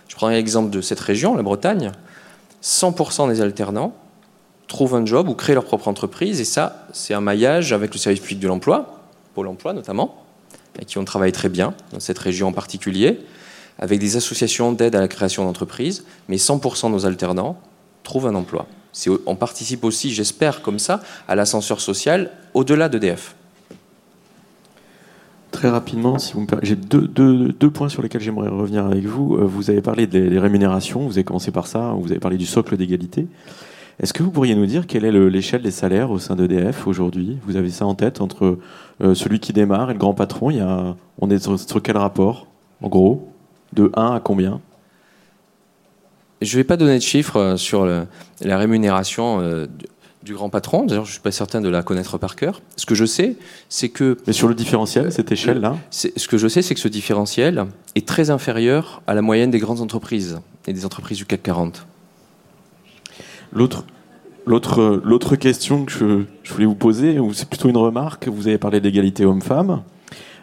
Je prends l'exemple de cette région, la Bretagne. 100% des alternants trouvent un job ou créent leur propre entreprise. Et ça, c'est un maillage avec le service public de l'emploi, Pôle emploi notamment, avec qui on travaille très bien, dans cette région en particulier, avec des associations d'aide à la création d'entreprises. Mais 100% de nos alternants trouvent un emploi. On participe aussi, j'espère, comme ça, à l'ascenseur social au-delà d'EDF. Très rapidement, si vous j'ai deux, points sur lesquels j'aimerais revenir avec vous. Euh, vous avez parlé des, rémunérations, vous avez commencé par ça, vous avez parlé du socle d'égalité. Est-ce que vous pourriez nous dire quelle est l'échelle des salaires au sein d'EDF aujourd'hui? Vous avez ça en tête entre euh, celui qui démarre et le grand patron? Il y a, On est sur, quel rapport, en gros? De 1 à combien? Je ne vais pas donner de chiffres euh, sur la rémunération du grand patron. D'ailleurs, je ne suis pas certain de la connaître par cœur. Ce que je sais, c'est que. Mais sur le différentiel, cette échelle-là Ce que je sais, c'est que ce différentiel est très inférieur à la moyenne des grandes entreprises et des entreprises du CAC 40. L'autre. L'autre, l'autre question que je, voulais vous poser, ou c'est plutôt une remarque, vous avez parlé d'égalité homme-femme,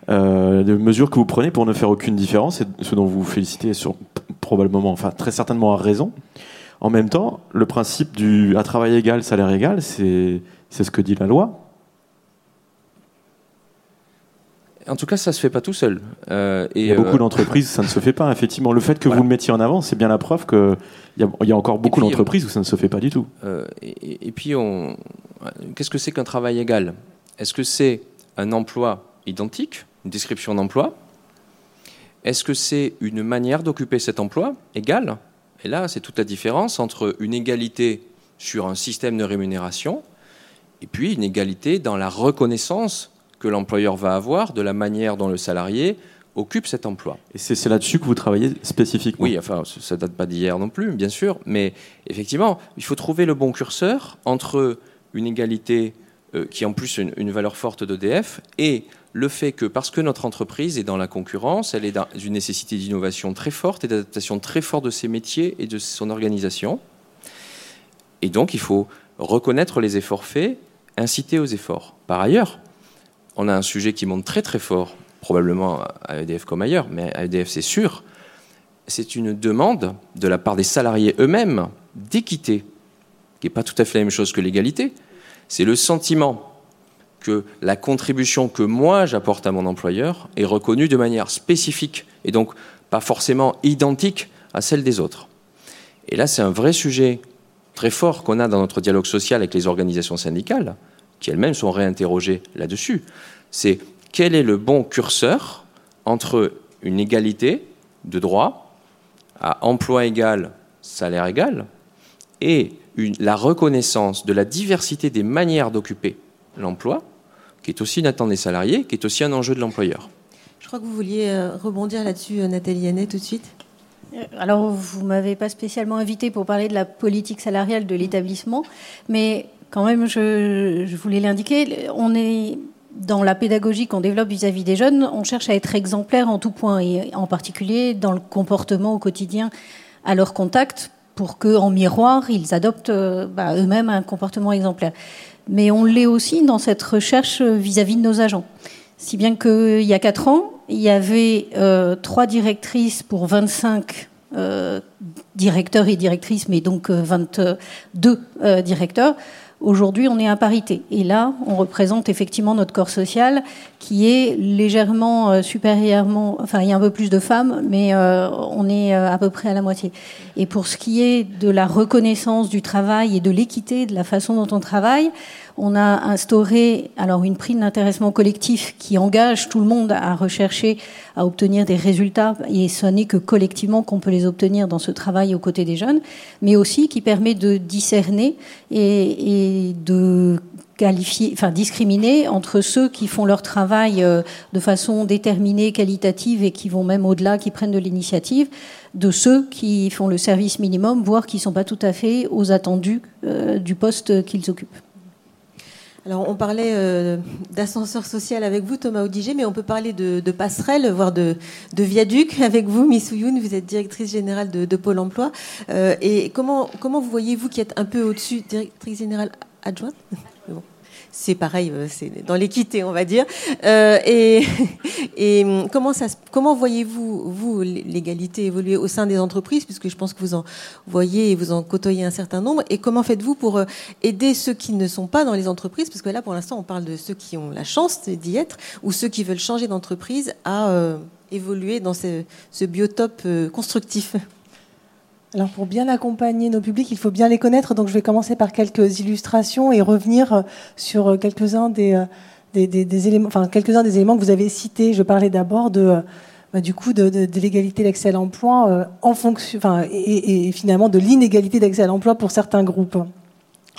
euh, mesures que vous prenez pour ne faire aucune différence, et ce dont vous vous félicitez sur, probablement, enfin très certainement à raison. En même temps, le principe du à travail égal, salaire égal, c'est ce que dit la loi. En tout cas, ça se fait pas tout seul. Euh, et Il y a beaucoup euh, d'entreprises, ça ne se fait pas. Effectivement, le fait que vous le mettiez en avant, c'est bien la preuve qu'il y, y, a encore beaucoup d'entreprises où ça ne se fait pas du tout. Euh, et, et, puis, on... qu'est-ce que c'est qu'un travail égal? Est-ce que c'est un emploi identique, une description d'emploi? Est-ce que c'est une manière d'occuper cet emploi égal? Et là, c'est toute la différence entre une égalité sur un système de rémunération et puis une égalité dans la reconnaissance que l'employeur va avoir de la manière dont le salarié occupe cet emploi. Et c'est là-dessus que vous travaillez spécifiquement? Oui, enfin, ça date pas d'hier non plus, bien sûr, mais effectivement, il faut trouver le bon curseur entre une égalité euh, qui est en plus une, une valeur forte d'EDF et le fait que parce que notre entreprise est dans la concurrence, elle est dans une nécessité d'innovation très forte et d'adaptation très forte de ses métiers et de son organisation. Et donc il faut reconnaître les efforts faits, inciter aux efforts. Par ailleurs, on a un sujet qui monte très très fort, probablement à EDF comme ailleurs, mais à EDF c'est sûr, c'est une demande de la part des salariés eux-mêmes d'équité, qui n'est pas tout à fait la même chose que l'égalité. C'est le sentiment que la contribution que moi j'apporte à mon employeur est reconnue de manière spécifique et donc pas forcément identique à celle des autres. Et là, c'est un vrai sujet très fort qu'on a dans notre dialogue social avec les organisations syndicales, qui elles-mêmes sont réinterrogées là-dessus. C'est quel est le bon curseur entre une égalité de droit à emploi égal, salaire égal, et la reconnaissance de la diversité des manières d'occuper l'emploi qui est aussi une attente des salariés, qui est aussi un enjeu de l'employeur. Je crois que vous vouliez euh, rebondir là-dessus, euh, Nathalie Yannet, tout de suite. Euh, alors, vous ne m'avez pas spécialement invité pour parler de la politique salariale de l'établissement, mais quand même, je, voulais l'indiquer, on est dans la pédagogie qu'on développe vis-à-vis des jeunes, on cherche à être exemplaire en tout point, et en particulier dans le comportement au quotidien à leur contact, pour qu'en miroir, ils adoptent bah, eux-mêmes un comportement exemplaire mais on l'est aussi dans cette recherche vis-à-vis de nos agents. Si bien qu'il y a quatre ans, il y avait euh, trois directrices pour 25 euh, directeurs et directrices, mais donc 22 euh, directeurs. Aujourd'hui, on est à parité. Et là, on représente effectivement notre corps social qui est légèrement euh, supérieurement. Enfin, il y a un peu plus de femmes, mais euh, on est euh, à peu près à la moitié. Et pour ce qui est de la reconnaissance du travail et de l'équité, de la façon dont on travaille, on a instauré alors une prime d'intéressement collectif qui engage tout le monde à rechercher, à obtenir des résultats, et ce n'est que collectivement qu'on peut les obtenir dans ce travail aux côtés des jeunes, mais aussi qui permet de discerner et, de qualifier, enfin discriminer entre ceux qui font leur travail euh, de façon déterminée, qualitative et qui vont même au-delà, qui prennent de l'initiative, de ceux qui font le service minimum, voire qui ne sont pas tout à fait aux attendus euh, du poste qu'ils occupent. Alors, on parlait euh, d'ascenseur social avec vous, Thomas Audiger, mais on peut parler de, passerelle, voire de, viaduc avec vous, Miss Ouyoun. Vous êtes directrice générale de, de Pôle emploi. Euh, et comment, comment vous voyez, vous qui êtes un peu au-dessus, directrice générale adjointe? c'est pareil, euh, c'est dans l'équité, on va dire. Euh, et, et comment, voyez-vous, vous, l'égalité évoluer au sein des entreprises, puisque je pense que vous en voyez et vous en côtoyez un certain nombre, et comment faites-vous pour euh, aider ceux qui ne sont pas dans les entreprises, parce que là, pour l'instant, on parle de ceux qui ont la chance d'y être, ou ceux qui veulent changer d'entreprise à évoluer dans ce biotope constructif alors pour bien accompagner nos publics, il faut bien les connaître. Donc je vais commencer par quelques illustrations et revenir euh, sur euh, quelques-uns euh, des, des, éléments, enfin quelques-uns des éléments que vous avez cités. Je parlais d'abord de bah, du coup de, de, l'égalité d'accès à l'emploi en fonction, enfin et, finalement de l'inégalité d'accès à l'emploi pour certains groupes.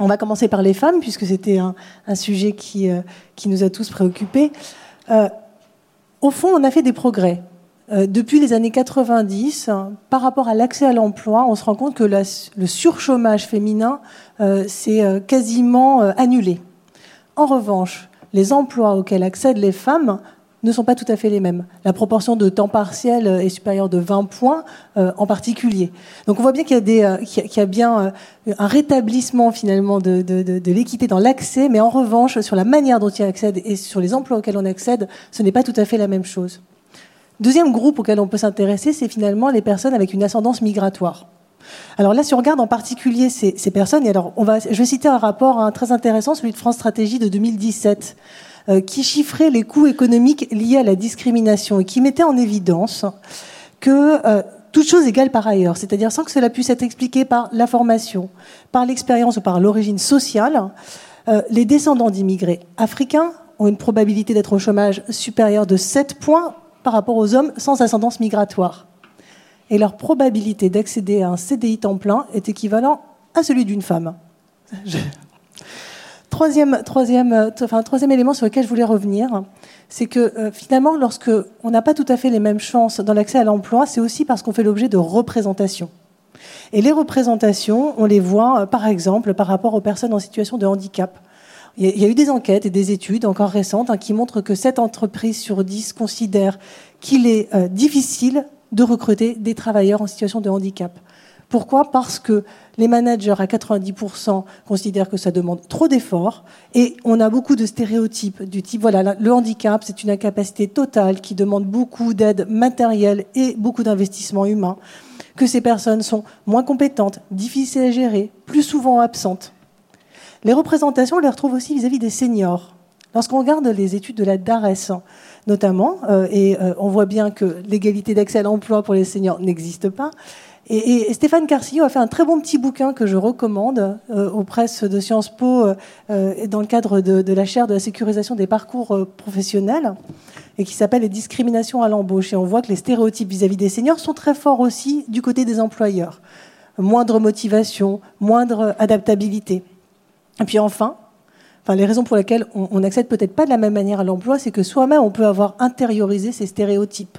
On va commencer par les femmes puisque c'était un, un, sujet qui qui nous a tous préoccupés. au fond, on a fait des progrès. Euh, depuis les années 90, par rapport à l'accès à l'emploi, on se rend compte que le surchômage féminin euh, s'est euh, quasiment annulé. En revanche, les emplois auxquels accèdent les femmes ne sont pas tout à fait les mêmes. La proportion de temps partiel est supérieure de 20 points en particulier. Donc on voit bien qu'il y a, bien un rétablissement finalement de, de l'équité dans l'accès, mais en revanche, sur la manière dont il accède et sur les emplois auxquels on accède, ce n'est pas tout à fait la même chose. Deuxième groupe auquel on peut s'intéresser, c'est finalement les personnes avec une ascendance migratoire. Alors là, si on regarde en particulier ces, personnes, et alors on va, je vais citer un rapport hein, très intéressant, celui de France Stratégie de 2017, euh, qui chiffrait les coûts économiques liés à la discrimination et qui mettait en évidence que euh, toute chose égale par ailleurs, c'est-à-dire sans que cela puisse être expliqué par la formation, par l'expérience ou par l'origine sociale, euh, les descendants d'immigrés africains ont une probabilité d'être au chômage supérieure de 7 points par rapport aux hommes sans ascendance migratoire. Et leur probabilité d'accéder à un CDI temps plein est équivalent à celui d'une femme. Troisième, élément sur lequel je voulais revenir, c'est que euh, finalement, lorsque on n'a pas tout à fait les mêmes chances dans l'accès à l'emploi, c'est aussi parce qu'on fait l'objet de représentations. Et les représentations, on les voit euh, par exemple par rapport aux personnes en situation de handicap. Il y a eu des enquêtes et des études encore récentes hein, qui montrent que 7 entreprises sur 10 considèrent qu'il est euh, difficile de recruter des travailleurs en situation de handicap. Pourquoi? Parce que les managers à 90% considèrent que ça demande trop d'efforts et on a beaucoup de stéréotypes du type voilà le handicap c'est une incapacité totale qui demande beaucoup d'aide matérielle et beaucoup d'investissement humain que ces personnes sont moins compétentes, difficiles à gérer, plus souvent absentes. Les représentations, on les retrouve aussi vis-à-vis des seniors. Lorsqu'on regarde les études de la DARES, notamment, euh, et euh, on voit bien que l'égalité d'accès à l'emploi pour les seniors n'existe pas, et, Stéphane Carcillo a fait un très bon petit bouquin que je recommande euh, aux presses de Sciences Po dans le cadre de, de, la chaire de la sécurisation des parcours professionnels et qui s'appelle Les discriminations à l'embauche. Et on voit que les stéréotypes vis-à-vis des seniors sont très forts aussi du côté des employeurs. Moindre motivation, moindre adaptabilité. Et puis enfin, enfin, les raisons pour lesquelles on n'accède peut-être pas de la même manière à l'emploi, c'est que soi-même, on peut avoir intériorisé ces stéréotypes.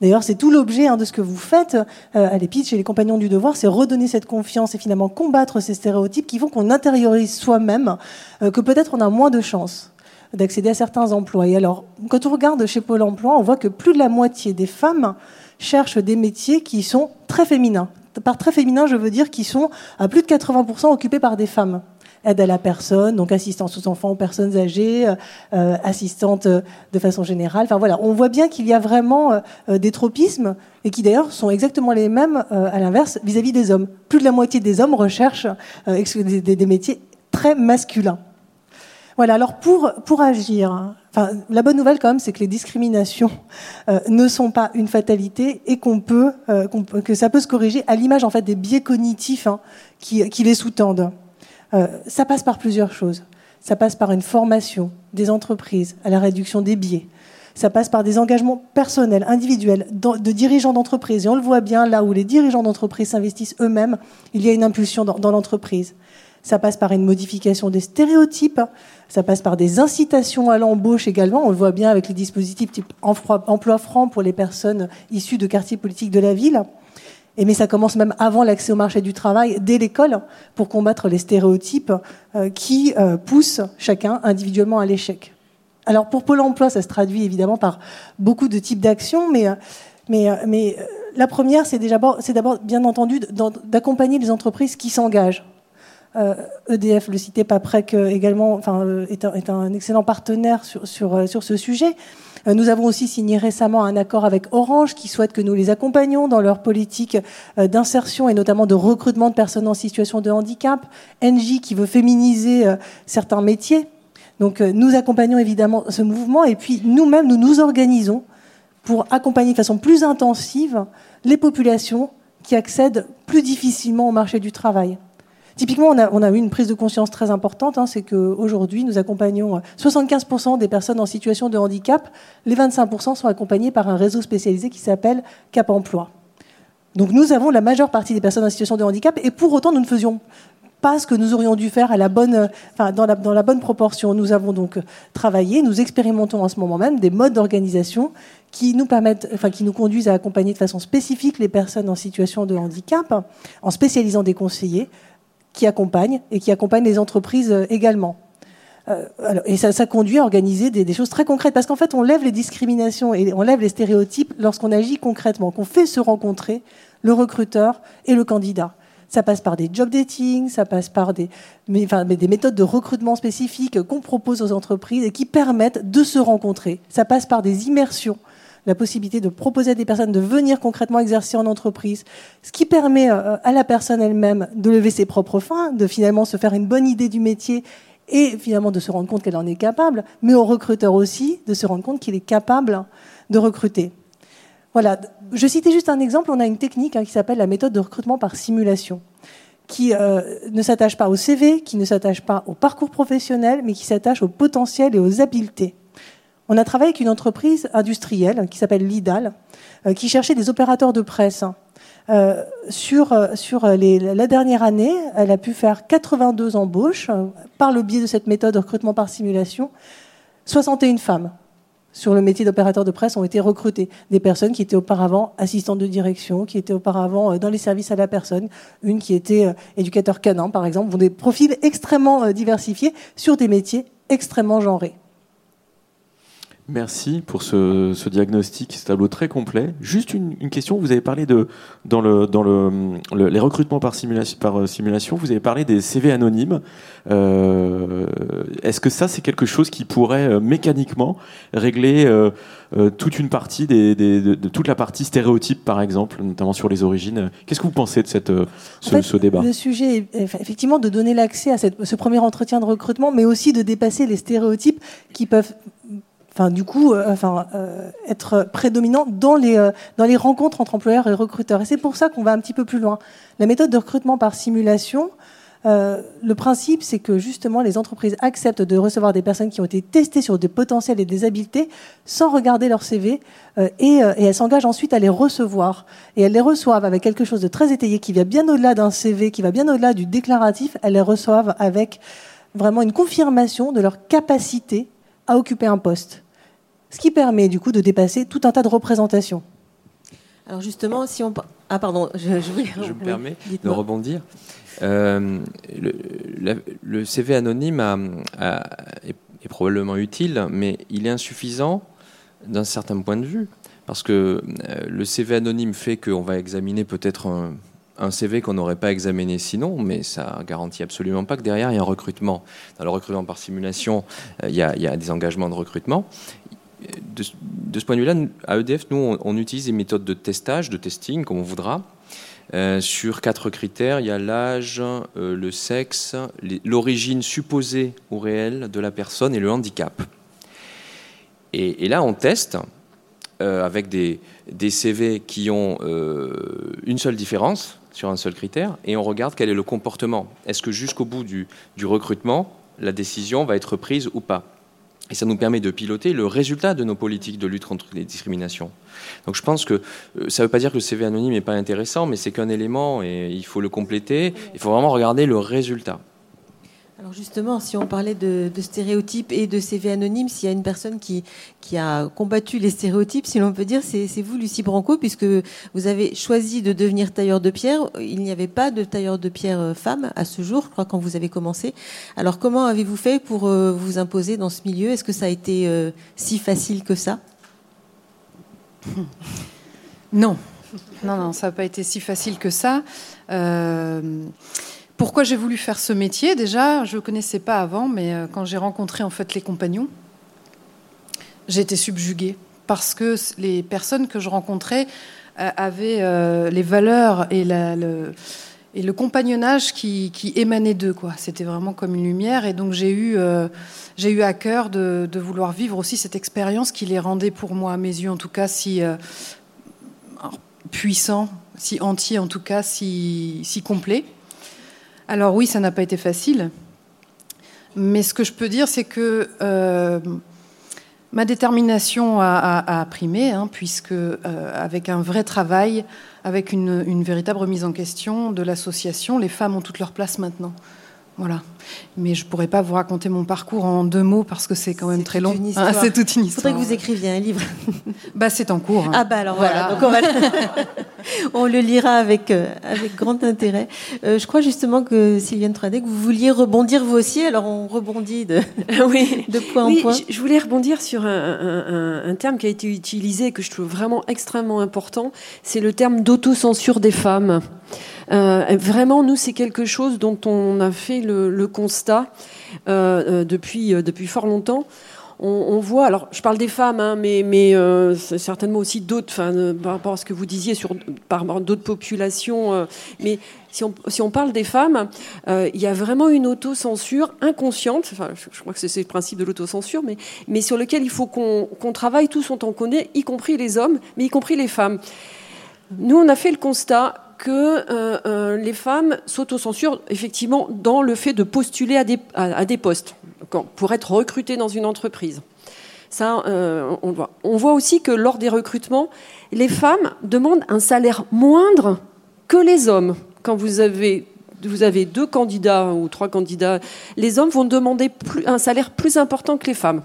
D'ailleurs, c'est tout l'objet hein, de ce que vous faites euh, à l'EPIT chez les compagnons du devoir, c'est redonner cette confiance et finalement combattre ces stéréotypes qui font qu'on intériorise soi-même euh, que peut-être on a moins de chances d'accéder à certains emplois. Et alors, quand on regarde chez Pôle Emploi, on voit que plus de la moitié des femmes cherchent des métiers qui sont très féminins. Par très féminin, je veux dire qui sont à plus de 80% occupés par des femmes aide à la personne, donc assistance aux enfants, aux personnes âgées, euh, assistante euh, de façon générale. Enfin voilà, on voit bien qu'il y a vraiment euh, des tropismes et qui d'ailleurs sont exactement les mêmes à l'inverse vis-à-vis des hommes. Plus de la moitié des hommes recherchent des, métiers très masculin. Voilà, alors pour, pour agir, enfin, la bonne nouvelle quand même, c'est que les discriminations euh, ne sont pas une fatalité et qu'on peut, euh, que ça peut se corriger à l'image en fait des biais cognitifs hein, qui, les sous-tendent. Euh, ça passe par plusieurs choses. Ça passe par une formation des entreprises à la réduction des biais. Ça passe par des engagements personnels, individuels, de dirigeants d'entreprise. Et on le voit bien, là où les dirigeants d'entreprise s'investissent eux-mêmes, il y a une impulsion dans, dans l'entreprise. Ça passe par une modification des stéréotypes. Ça passe par des incitations à l'embauche également. On le voit bien avec les dispositifs type emploi franc pour les personnes issues de quartiers politiques de la ville. Mais ça commence même avant l'accès au marché du travail, dès l'école, pour combattre les stéréotypes euh, qui euh, poussent chacun individuellement à l'échec. Alors pour Pôle Emploi, ça se traduit évidemment par beaucoup de types d'actions, mais, mais la première, c'est d'abord bien entendu d'accompagner les entreprises qui s'engagent. EDF, euh, e le cité Paprec également, enfin, est, un, un, excellent partenaire sur, sur, sur ce sujet. Euh, nous avons aussi signé récemment un accord avec Orange qui souhaite que nous les accompagnions dans leur politique euh, d'insertion et notamment de recrutement de personnes en situation de handicap. Engie qui veut féminiser certains métiers. Donc euh, nous accompagnons évidemment ce mouvement et puis nous-mêmes, nous nous organisons pour accompagner de façon plus intensive les populations qui accèdent plus difficilement au marché du travail. Typiquement, on a, eu une prise de conscience très importante, hein, c'est qu'aujourd'hui, nous accompagnons 75% des personnes en situation de handicap. Les 25% sont accompagnés par un réseau spécialisé qui s'appelle Cap Emploi. Donc nous avons la majeure partie des personnes en situation de handicap et pour autant, nous ne faisions pas ce que nous aurions dû faire à la bonne, enfin, dans, la, dans la bonne proportion. Nous avons donc travaillé, nous expérimentons en ce moment même des modes d'organisation qui nous permettent, enfin, qui nous conduisent à accompagner de façon spécifique les personnes en situation de handicap, en spécialisant des conseillers qui accompagnent et qui accompagnent les entreprises euh, également. Euh, et ça, conduit à organiser des, choses très concrètes, parce qu'en fait, on lève les discriminations et on lève les stéréotypes lorsqu'on agit concrètement, qu'on fait se rencontrer le recruteur et le candidat. Ça passe par des job dating, ça passe par des, enfin, des méthodes de recrutement spécifiques qu'on propose aux entreprises et qui permettent de se rencontrer. Ça passe par des immersions la possibilité de proposer à des personnes de venir concrètement exercer en entreprise, ce qui permet euh, à la personne elle-même de lever ses propres fins, de finalement se faire une bonne idée du métier et finalement de se rendre compte qu'elle en est capable, mais au recruteur aussi de se rendre compte qu'il est capable de recruter. Voilà, je citais juste un exemple, on a une technique hein, qui s'appelle la méthode de recrutement par simulation, qui euh, ne s'attache pas au CV, qui ne s'attache pas au parcours professionnel, mais qui s'attache au potentiel et aux habiletés. On a travaillé avec une entreprise industrielle qui s'appelle Lidal, euh, qui cherchait des opérateurs de presse. Euh, sur les, la dernière année, elle a pu faire 82 embauches par le biais de cette méthode de recrutement par simulation, 61 femmes sur le métier d'opérateur de presse ont été recrutés. Des personnes qui étaient auparavant assistantes de direction, qui étaient auparavant euh, dans les services à la personne, une qui était euh, éducateur canin, par exemple, vont des profils extrêmement euh, diversifiés sur des métiers extrêmement genrés. Merci pour ce, ce, diagnostic, ce tableau très complet. Juste une, une, question, vous avez parlé de, dans, le, dans le, le les recrutements par simulation, par euh, simulation, vous avez parlé des CV anonymes. Euh, Est-ce que ça, c'est quelque chose qui pourrait euh, mécaniquement régler euh, euh, toute une partie des, des de, de, toute la partie stéréotype, par exemple, notamment sur les origines? Qu'est-ce que vous pensez de cette, ce, en fait, ce débat? Le sujet est effectivement de donner l'accès à cette, ce premier entretien de recrutement, mais aussi de dépasser les stéréotypes qui peuvent enfin, du coup, euh, enfin, euh, être prédominant dans les, euh, dans les rencontres entre employeurs et recruteurs. Et c'est pour ça qu'on va un petit peu plus loin. La méthode de recrutement par simulation, le principe, c'est que justement, les entreprises acceptent de recevoir des personnes qui ont été testées sur des potentiels et des habiletés sans regarder leur CV et, et, elles s'engagent ensuite à les recevoir. Et elles les reçoivent avec quelque chose de très étayé qui va bien au-delà d'un CV, qui va bien au-delà du déclaratif. Elles les reçoivent avec vraiment une confirmation de leur capacité à occuper un poste ce qui permet du coup de dépasser tout un tas de représentations. Alors justement, si on... Ah pardon, je, je, je me permets de rebondir. Euh, le, la, le, CV anonyme a, a, est, est, probablement utile, mais il est insuffisant d'un certain point de vue, parce que euh, le CV anonyme fait qu'on va examiner peut-être un, un CV qu'on n'aurait pas examiné sinon, mais ça garantit absolument pas que derrière il y a un recrutement. Dans le recrutement par simulation, euh, il, y a, il y a des engagements de recrutement de, ce point de vue-là, à EDF, nous, on, on, utilise des méthodes de testage, de testing, comme on voudra, Euh, sur quatre critères, il y a l'âge, euh, le sexe, l'origine supposée ou réelle de la personne et le handicap. Et, là, on teste euh, avec des, CV qui ont une seule différence sur un seul critère et on regarde quel est le comportement. Est-ce que jusqu'au bout du recrutement, la décision va être prise ou pas? Et ça nous permet de piloter le résultat de nos politiques de lutte contre les discriminations. Donc je pense que euh, ça ne veut pas dire que le CV anonyme n'est pas intéressant, mais c'est qu'un élément et il faut le compléter. Il faut vraiment regarder le résultat. Alors justement, si on parlait de, stéréotypes et de CV anonymes, s'il y a une personne qui, a combattu les stéréotypes, si l'on peut dire, c'est vous, Lucie Branco, puisque vous avez choisi de devenir tailleur de pierre. Il n'y avait pas de tailleur de pierre euh, femme à ce jour, je crois, quand vous avez commencé. Alors comment avez-vous fait pour euh, vous imposer dans ce milieu? Est-ce que ça a été euh, si facile que ça? Non. Non, non, ça n'a pas été si facile que ça. Pourquoi j'ai voulu faire ce métier Déjà, je ne connaissais pas avant, mais euh, quand j'ai rencontré en fait les compagnons, j'ai été subjuguée parce que les personnes que je rencontrais euh, avaient euh, les valeurs et, le, compagnonnage qui, émanait d'eux. C'était vraiment comme une lumière. Et donc j'ai eu, j'ai eu à cœur de, vouloir vivre aussi cette expérience qui les rendait pour moi, à mes yeux en tout cas, si puissant, si entier en tout cas, si, si complet. Alors oui, ça n'a pas été facile. Mais ce que je peux dire, c'est que euh, ma détermination a, primé, hein, puisque euh, avec un vrai travail, avec une, véritable remise en question de l'association, les femmes ont toute leur place maintenant. Voilà. Mais je ne pourrais pas vous raconter mon parcours en deux mots parce que c'est quand même très long. Ah, c'est toute une histoire. Il faudrait que vous écriviez un livre. bah, c'est en cours. Hein. Ah bah alors voilà. on, le lira avec, euh, avec grand intérêt. Euh, je crois justement que Sylviane Tradec, vous vouliez rebondir vous aussi. Alors on rebondit de, oui. de point en point. Je voulais rebondir sur un, un, terme qui a été utilisé et que je trouve vraiment extrêmement important. C'est le terme d'autocensure des femmes. Euh, vraiment, nous, c'est quelque chose dont on a fait le, constat euh, euh, depuis, depuis fort longtemps. On, voit, alors je parle des femmes, hein, mais, certainement aussi d'autres, par rapport à ce que vous disiez sur par d'autres populations. mais si on, si on, parle des femmes, il y a vraiment une autocensure inconsciente. Enfin, je, crois que c'est le principe de l'autocensure, mais, mais sur lequel il faut qu'on travaille tous autant qu'on est, y compris les hommes, mais y compris les femmes. Nous, on a fait le constat que euh, euh, les femmes s'autocensurent effectivement dans le fait de postuler à des, postes pour être recrutées dans une entreprise. Ça, euh, on voit. On voit aussi que lors des recrutements, les femmes demandent un salaire moindre que les hommes. Quand vous avez, vous avez deux candidats ou trois candidats, les hommes vont demander un salaire plus important que les femmes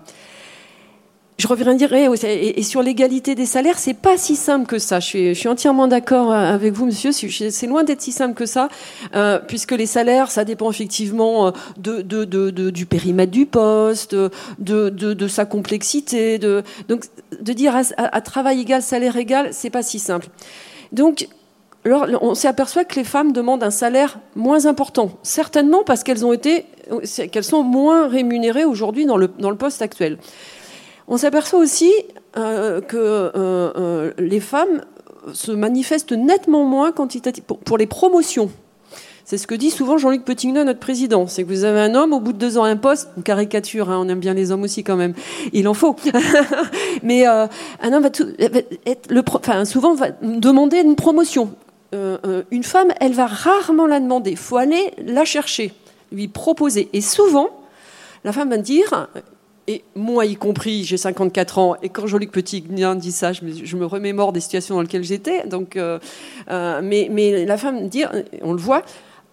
je reviendrai et, et sur l'égalité des salaires, c'est pas si simple que ça. Je suis, entièrement d'accord avec vous, monsieur. C'est loin d'être si simple que ça, euh, puisque les salaires, ça dépend effectivement euh, du périmètre du poste, de, sa complexité. Donc, de dire à, travail égal, salaire égal, c'est pas si simple. Donc, on s'aperçoit que les femmes demandent un salaire moins important, certainement parce qu'elles sont moins rémunérées aujourd'hui dans le poste actuel. On s'aperçoit aussi euh, que euh, euh, les femmes se manifestent nettement moins quantitativement pour, les promotions. C'est ce que dit souvent Jean-Luc Petitneau, notre président. C'est que vous avez un homme, au bout de deux ans, un poste, une caricature, hein, on aime bien les hommes aussi quand même, il en faut. Mais un homme va, souvent demander une promotion. une femme, elle va rarement la demander. Il faut aller la chercher, lui proposer. Et souvent, la femme va dire et moi y compris, j'ai 54 ans, et quand Jean-Luc Petit dit ça, je me, remémore des situations dans lesquelles j'étais. Donc, euh, euh, mais, mais, la femme dit, on le voit,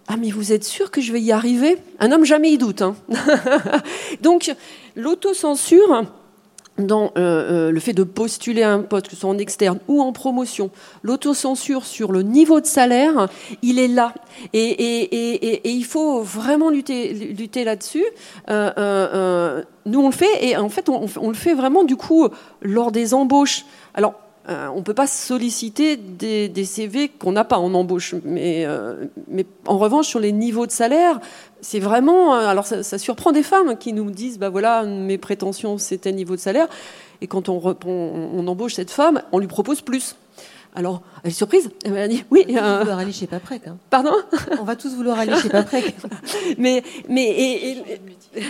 ah mais vous êtes sûr que je vais y arriver? Un homme jamais y doute. Hein. donc l'autocensure dans euh, euh, le fait de postuler un poste, que ce soit en externe ou en promotion, l'autocensure sur le niveau de salaire, il est là. Et, il faut vraiment lutter, lutter là-dessus. Euh, nous, on le fait, et en fait, on, on, le fait vraiment, du coup, lors des embauches. Alors, euh, on ne peut pas solliciter des, CV qu'on n'a pas en embauche. Mais, euh, mais, en revanche, sur les niveaux de salaire, c'est vraiment. Euh, alors, ça, surprend des femmes qui nous disent bah voilà, mes prétentions, c'est tel niveau de salaire. Et quand on, on, embauche cette femme, on lui propose plus. Alors, elle est surprise. Elle m'a dit oui. On va tous vouloir aller chez Paprec. Hein. Pardon? On va tous vouloir aller chez Paprec. mais mais et, et-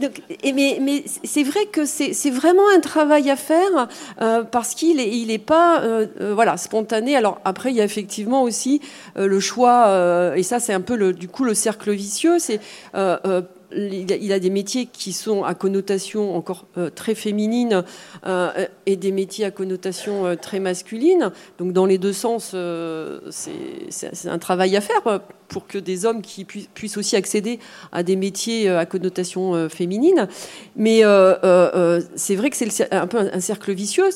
donc, et- mais, mais c'est vrai que c'est c'est vraiment un travail à faire euh, parce qu'il est il est pas euh, euh, voilà spontané. Alors après il y a effectivement aussi euh, le choix euh, et ça c'est un peu le du coup le cercle vicieux. C'est euh, euh, il a, des métiers qui sont à connotation encore euh, très féminine euh, et des métiers à connotation euh, très masculine. Donc dans les deux sens, c'est un travail à faire pour que des hommes puissent aussi accéder à des métiers à connotation féminine. Mais c'est vrai que c'est un peu un, cercle vicieux.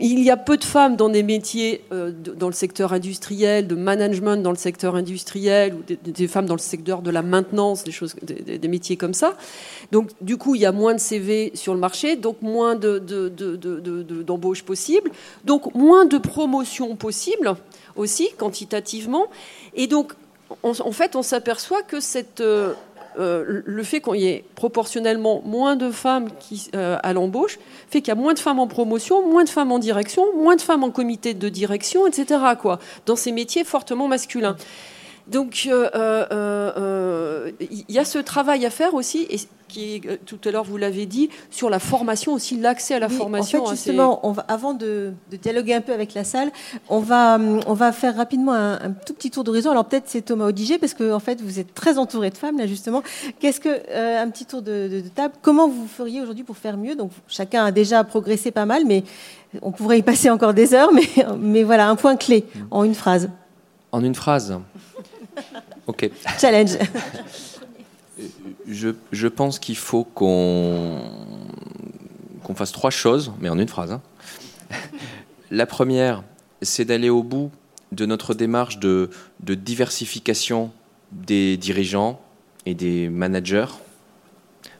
Il y a peu de femmes dans des métiers euh, dans le secteur industriel, de management dans le secteur industriel, ou des, femmes dans le secteur de la maintenance, des choses, des, métiers comme ça. Donc, du coup, il y a moins de CV sur le marché, donc moins de- de- de- de- de- de- d'embauches possibles, donc moins de promotions possibles aussi quantitativement. Et donc, on- en fait, on s'aperçoit que cette euh, euh, le fait qu'il y ait proportionnellement moins de femmes euh, à l'embauche fait qu'il y a moins de femmes en promotion, moins de femmes en direction, moins de femmes en comité de direction, etc. Quoi, dans ces métiers fortement masculins. Donc, euh, euh, euh, il y a ce travail à faire aussi, et qui euh, tout à l'heure vous l'avez dit, sur la formation aussi, l'accès à la Oui, formation. En fait, justement, on va, avant de, de dialoguer un peu avec la salle, on va, on va faire rapidement un, un tout petit tour d'horizon. Alors peut-être c'est Thomas Odiger, parce que en fait vous êtes très entouré de femmes là justement. Qu'est-ce que euh, un petit tour de, de- de table Comment vous feriez aujourd'hui pour faire mieux? Donc chacun a déjà progressé pas mal, mais on pourrait y passer encore des heures. Mais, mais voilà, un point clé en une phrase. En une phrase. Ok. Challenge. Je, je pense qu'il faut qu'on qu'on fasse trois choses, mais en une phrase. hein. La première, c'est d'aller au bout de notre démarche de, de diversification des dirigeants et des managers.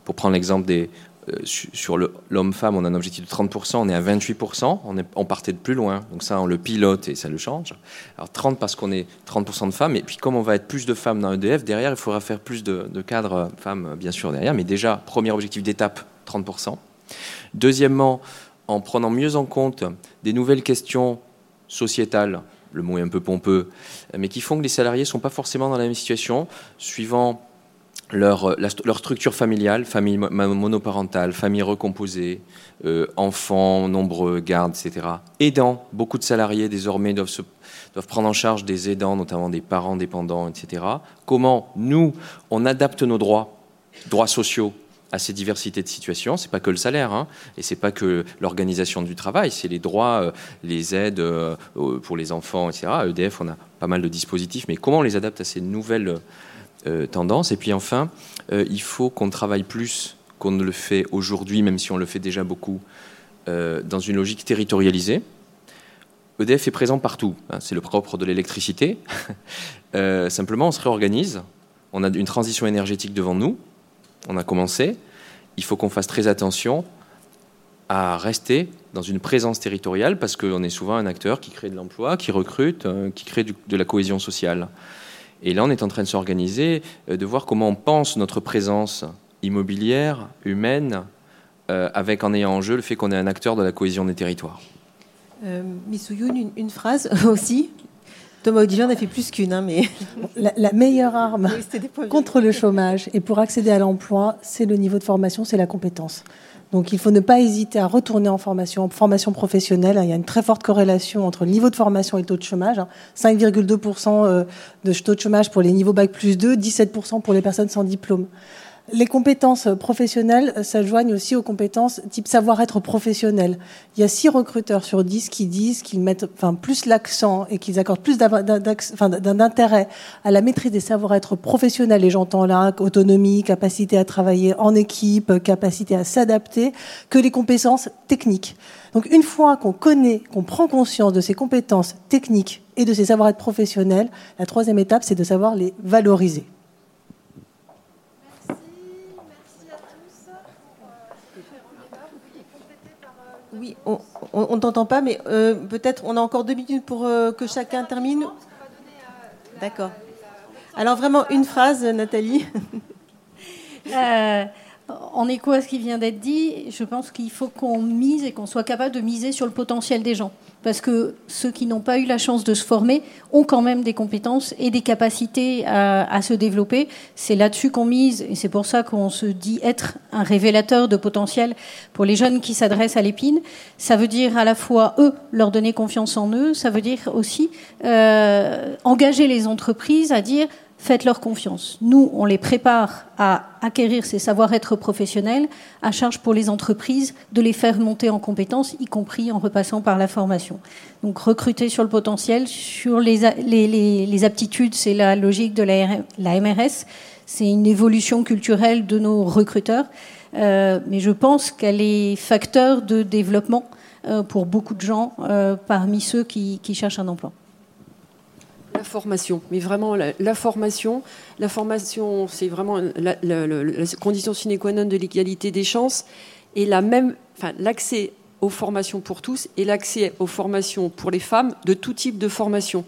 Pour prendre l'exemple des sur le- l'homme-femme, on a un objectif de 30%, on est à 28%, on, partait de plus loin. Donc ça, on le pilote et ça le change. Alors 30 parce qu'on est 30% de femmes, et puis comme on va être plus de femmes dans EDF, derrière, il faudra faire plus de, de cadres euh, femmes, euh, bien sûr, derrière. Mais déjà, premier objectif d'étape, 30%. Deuxièmement, en prenant mieux en compte des nouvelles questions sociétales, le mot est un peu pompeux, mais qui font que les salariés ne sont pas forcément dans la même situation, suivant leur, la- leur structure familiale, famille mo- monoparentale, famille recomposée, euh, enfants nombreux, gardes, etc. Aidants, beaucoup de salariés désormais doivent, doivent prendre en charge des aidants, notamment des parents dépendants, etc. Comment nous, on adapte nos droits, droits sociaux, à ces diversités de situations? C'est pas que le salaire, hein, et c'est pas que l'organisation du travail, c'est les droits, euh, les aides euh, euh, pour les enfants, etc. À EDF, on a pas mal de dispositifs, mais comment on les adapte à ces nouvelles euh, tendances Et puis enfin, euh, il faut qu'on travaille plus qu'on ne le fait aujourd'hui, même si on le fait déjà beaucoup, euh, dans une logique territorialisée. EDF est présent partout, hein, c'est le propre de l'électricité. Simplement, on se réorganise. On a une transition énergétique devant nous. On a commencé. Il faut qu'on fasse très attention à rester dans une présence territoriale parce qu'on est souvent un acteur qui crée de l'emploi, qui recrute, euh, qui crée de la cohésion sociale. Et là, on est en train de s'organiser, euh, de voir comment on pense notre présence immobilière, humaine, euh, avec en ayant en jeu le fait qu'on est un acteur de la cohésion des territoires. Euh, une, une phrase aussi. Thomas Odiger en a fait plus qu'une, hein, mais La, la meilleure arme Oui, contre le chômage et pour accéder à l'emploi, c'est le niveau de formation, c'est la compétence. Donc il faut ne pas hésiter à retourner en formation, en formation professionnelle. Il y a une très forte corrélation entre le niveau de formation et le taux de chômage. hein. 5,2% euh, de taux de chômage pour les niveaux Bac plus 2, 17% pour les personnes sans diplôme. Les compétences professionnelles s'adjoignent aussi aux compétences type savoir-être professionnel. Il y a 6 recruteurs sur 10 qui disent qu'ils mettent enfin, plus l'accent et qu'ils accordent plus d'ava- d'ax- enfin, d'un intérêt à la maîtrise des savoir-être professionnels. Et j'entends là autonomie, capacité à travailler en équipe, capacité à s'adapter, que les compétences techniques. Donc une fois qu'on connaît, qu'on prend conscience de ces compétences techniques et de ces savoir-être professionnels, la troisième étape, c'est de savoir les valoriser. Oui, on on t'entend pas, mais euh, peut-être on a encore deux minutes pour euh, que chacun termine. D'accord. Alors vraiment une phrase, Nathalie. En écho à ce qui vient d'être dit, je pense qu'il faut qu'on mise et qu'on soit capable de miser sur le potentiel des gens. Parce que ceux qui n'ont pas eu la chance de se former ont quand même des compétences et des capacités à, se développer. C'est là-dessus qu'on mise et c'est pour ça qu'on se dit être un révélateur de potentiel pour les jeunes qui s'adressent à l'épine. Ça veut dire à la fois eux leur donner confiance en eux, ça veut dire aussi euh, engager les entreprises à dire faites-leur confiance. Nous, on les prépare à acquérir ces savoir-être professionnels, à charge pour les entreprises de les faire monter en compétences, y compris en repassant par la formation. Donc recruter sur le potentiel, sur les, aptitudes, c'est la logique de la, la MRS, c'est une évolution culturelle de nos recruteurs, euh, mais je pense qu'elle est facteur de développement euh, pour beaucoup de gens euh, parmi ceux qui cherchent un emploi. La formation, mais vraiment la, formation. La formation, c'est vraiment la, condition sine qua non de l'égalité des chances et la même, enfin, l'accès aux formations pour tous et l'accès aux formations pour les femmes de tout type de formation.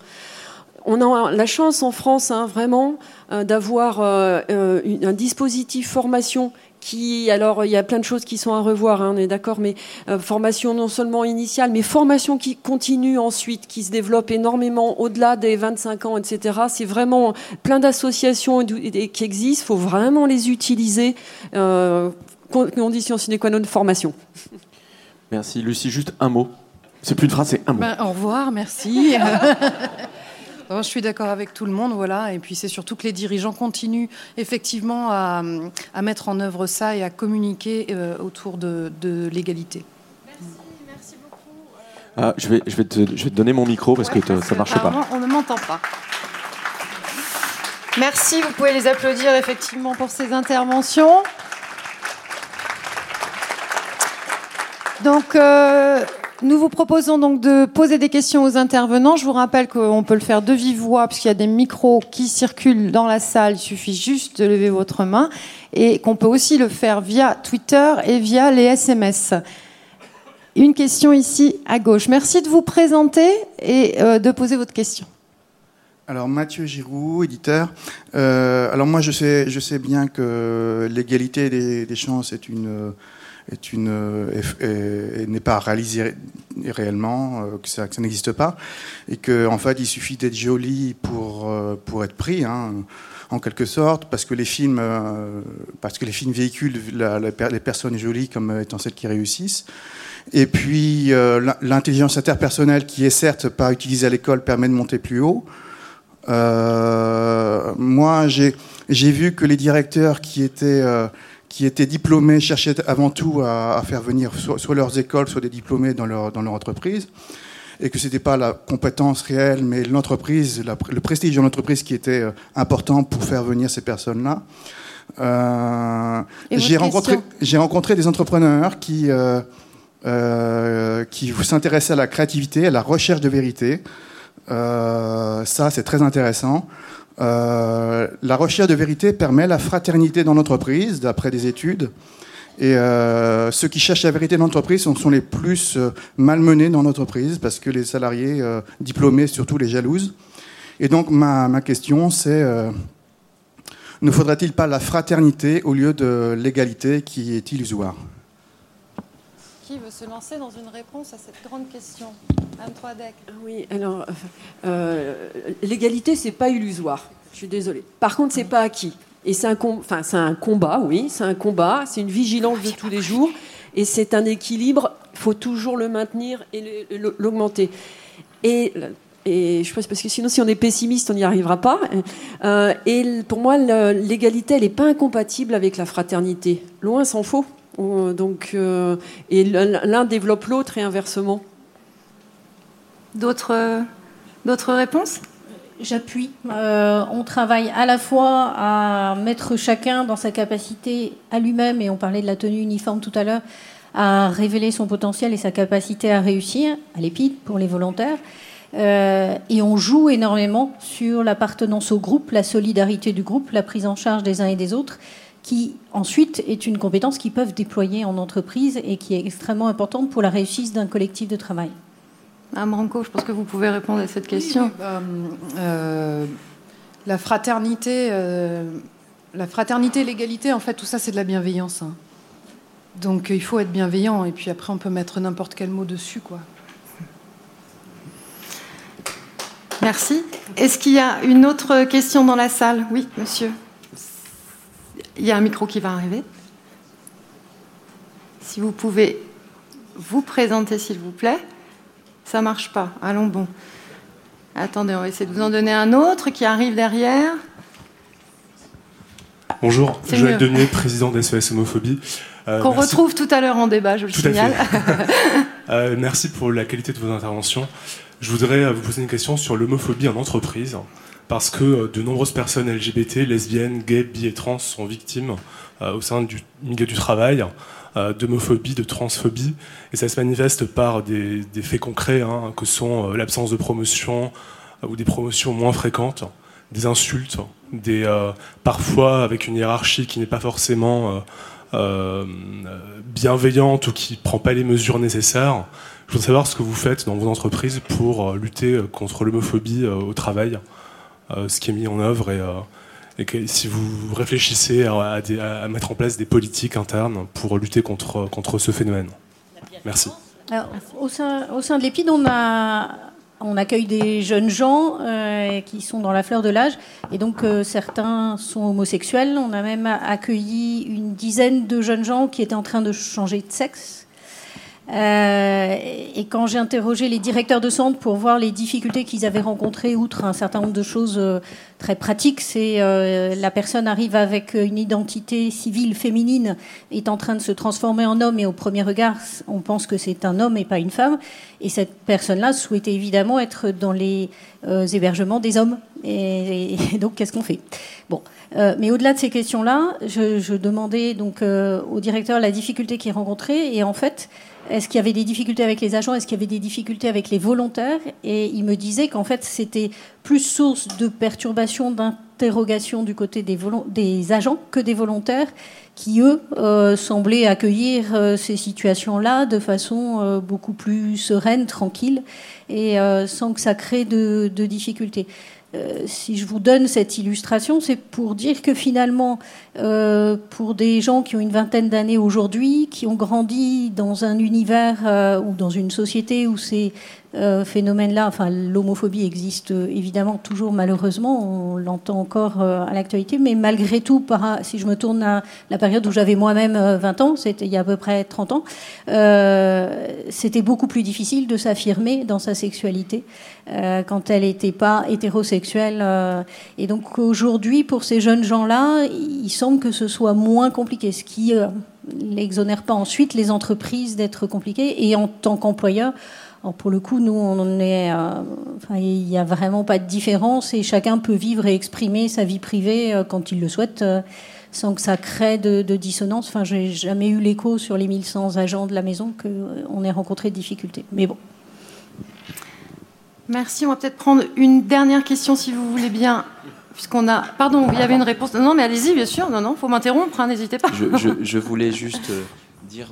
On a la chance en France, hein, vraiment, euh, d'avoir euh, euh, un dispositif formation qui, alors il y a plein de choses qui sont à revoir, hein, on est d'accord, mais euh, formation non seulement initiale, mais formation qui continue ensuite, qui se développe énormément au-delà des 25 ans, etc. C'est vraiment plein d'associations qui existent, il faut vraiment les utiliser. Euh, conditions sine qua non de formation. Merci. Lucie, juste un mot. C'est plus une phrase, c'est un mot. Ben, au revoir, merci. je suis d'accord avec tout le monde, voilà. Et puis c'est surtout que les dirigeants continuent effectivement à, mettre en œuvre ça et à communiquer euh, autour de, l'égalité. Merci, beaucoup. Ah, je, vais, je, vais te, je vais te donner mon micro parce que ça ne marche pas. On ne m'entend pas. Merci, vous pouvez les applaudir effectivement pour ces interventions. Donc, euh, nous vous proposons donc de poser des questions aux intervenants. Je vous rappelle qu'on peut le faire de vive voix puisqu'il y a des micros qui circulent dans la salle. Il suffit juste de lever votre main et qu'on peut aussi le faire via Twitter et via les SMS. Une question ici à gauche. Merci de vous présenter et euh, de poser votre question. Alors Mathieu Giroux, éditeur. Euh, alors moi je sais, bien que l'égalité des, des chances est une euh, n'est pas réalisé réellement, euh, que ça, n'existe pas, et qu'en en fait il suffit d'être joli pour euh, pour être pris. Hein, en quelque sorte, parce que les films, parce que les films véhiculent les personnes jolies comme étant celles qui réussissent. Et puis l'intelligence interpersonnelle, qui est certes pas utilisée à l'école, permet de monter plus haut. moi, j'ai vu que les directeurs qui étaient qui étaient diplômés cherchaient avant tout à, faire venir soit, leurs écoles, soit des diplômés dans leur, dans leur entreprise, et que ce n'était pas la compétence réelle, mais l'entreprise, le prestige de l'entreprise qui était euh, important pour faire venir ces personnes-là. Euh, j'ai rencontré, j'ai rencontré des entrepreneurs qui, euh, euh, qui s'intéressaient à la créativité, à la recherche de vérité. Ça, c'est très intéressant. Euh, la recherche de vérité permet la fraternité dans l'entreprise, d'après des études. Et euh, ceux qui cherchent la vérité dans l'entreprise sont, les plus euh, malmenés dans l'entreprise parce que les salariés diplômés, surtout les jalousent. Et donc ma, ma question, c'est ne faudrait-il pas la fraternité au lieu de l'égalité qui est illusoire? Qui veut se lancer dans une réponse à cette grande question Anne Troidec. Oui, alors, euh, l'égalité, c'est pas illusoire. Je suis désolée. Par contre, c'est pas acquis. Et c'est un, c'est un combat, oui, c'est un combat, c'est une vigilance de tous les jours, et c'est un équilibre, il faut toujours le maintenir et l'augmenter. Et, et je pense parce que sinon, si on est pessimiste, on n'y arrivera pas. Euh, et pour moi, l'égalité, elle n'est pas incompatible avec la fraternité. Loin s'en faut. Donc, euh, et l'un développe l'autre et inversement. D'autres, d'autres réponses? J'appuie. Euh, on travaille à la fois à mettre chacun dans sa capacité à lui-même, et on parlait de la tenue uniforme tout à l'heure, à révéler son potentiel et sa capacité à réussir, à l'épide pour les volontaires. Euh, et on joue énormément sur l'appartenance au groupe, la solidarité du groupe, la prise en charge des uns et des autres qui ensuite est une compétence qu'ils peuvent déployer en entreprise et qui est extrêmement importante pour la réussite d'un collectif de travail. Amranco, je pense que vous pouvez répondre à cette question. Bah, euh, la fraternité, euh, la fraternité, l'égalité, en fait, tout ça, c'est de la bienveillance. hein. Donc, euh, il faut être bienveillant, et puis après, on peut mettre n'importe quel mot dessus, quoi. Merci. Est-ce qu'il y a une autre question dans la salle? Oui, monsieur. Il y a un micro qui va arriver. Si vous pouvez vous présenter, s'il vous plaît. Ça marche pas. Allons bon. Attendez, on va essayer de vous en donner un autre qui arrive derrière. Bonjour, Joël. Demier, président d'SOS Homophobie. Euh, Qu'on retrouve tout à l'heure en débat, je le Tout à signale. Euh, merci pour la qualité de vos interventions. Je voudrais vous poser une question sur l'homophobie en entreprise, parce que euh, de nombreuses personnes LGBT, lesbiennes, gays, bi et trans sont victimes euh, au sein du milieu du travail euh, d'homophobie, de transphobie, et ça se manifeste par des, faits concrets, hein, que sont l'absence de promotion ou des promotions moins fréquentes, des insultes, des, parfois avec une hiérarchie qui n'est pas forcément bienveillante ou qui prend pas les mesures nécessaires. Je voudrais savoir ce que vous faites dans vos entreprises pour lutter contre l'homophobie au travail, ce qui est mis en œuvre et, euh, si vous réfléchissez à, mettre en place des politiques internes pour lutter contre, contre ce phénomène. Merci. Au, sein, au sein de l'EPID, on, on accueille des jeunes gens euh, qui sont dans la fleur de l'âge. Et donc, euh, certains sont homosexuels. On a même accueilli une dizaine de jeunes gens qui étaient en train de changer de sexe. Euh, et quand j'ai interrogé les directeurs de centre pour voir les difficultés qu'ils avaient rencontrées, outre un certain nombre de choses euh, très pratiques, c'est euh, la personne arrive avec une identité civile féminine, est en train de se transformer en homme, et au premier regard, on pense que c'est un homme et pas une femme. Et cette personne-là souhaitait évidemment être dans les euh, hébergements des hommes. Et, donc, qu'est-ce qu'on fait? Bon, mais au-delà de ces questions-là, je, je demandais donc euh, au directeur la difficulté qu'il rencontrait, et en fait, est-ce qu'il y avait des difficultés avec les agents? Est-ce qu'il y avait des difficultés avec les volontaires? Et il me disait qu'en fait, c'était plus source de perturbation, d'interrogation du côté des, agents que des volontaires qui, eux, euh, semblaient accueillir euh, ces situations-là de façon euh, beaucoup plus sereine, tranquille, et sans que ça crée de difficultés. Euh, si je vous donne cette illustration, c'est pour dire que finalement, euh, pour des gens qui ont une vingtaine d'années aujourd'hui, qui ont grandi dans un univers euh, ou dans une société où ces phénomènes-là, enfin l'homophobie existe évidemment toujours malheureusement, on l'entend encore à l'actualité, mais malgré tout, si je me tourne à la période où j'avais moi-même euh, 20 ans, c'était il y a à peu près 30 ans, c'était beaucoup plus difficile de s'affirmer dans sa sexualité euh, quand elle n'était pas hétérosexuelle. euh. et donc aujourd'hui, pour ces jeunes gens-là, il semble que ce soit moins compliqué, ce qui euh, n'exonère pas ensuite les entreprises d'être compliquées. Et en tant qu'employeur, pour le coup, nous, on est, il n'y a vraiment pas de différence et chacun peut vivre et exprimer sa vie privée quand il le souhaite. sans que ça crée de, de dissonance. Enfin, j'ai jamais eu l'écho sur les 1100 agents de la maison qu'on ait rencontré de difficultés. Mais bon. Merci. On va peut-être prendre une dernière question si vous voulez bien. Puisqu'on a. Pardon, il y avait une réponse. Non, mais allez-y, bien sûr. Non, non, faut m'interrompre, hein, n'hésitez pas. je, voulais juste euh, dire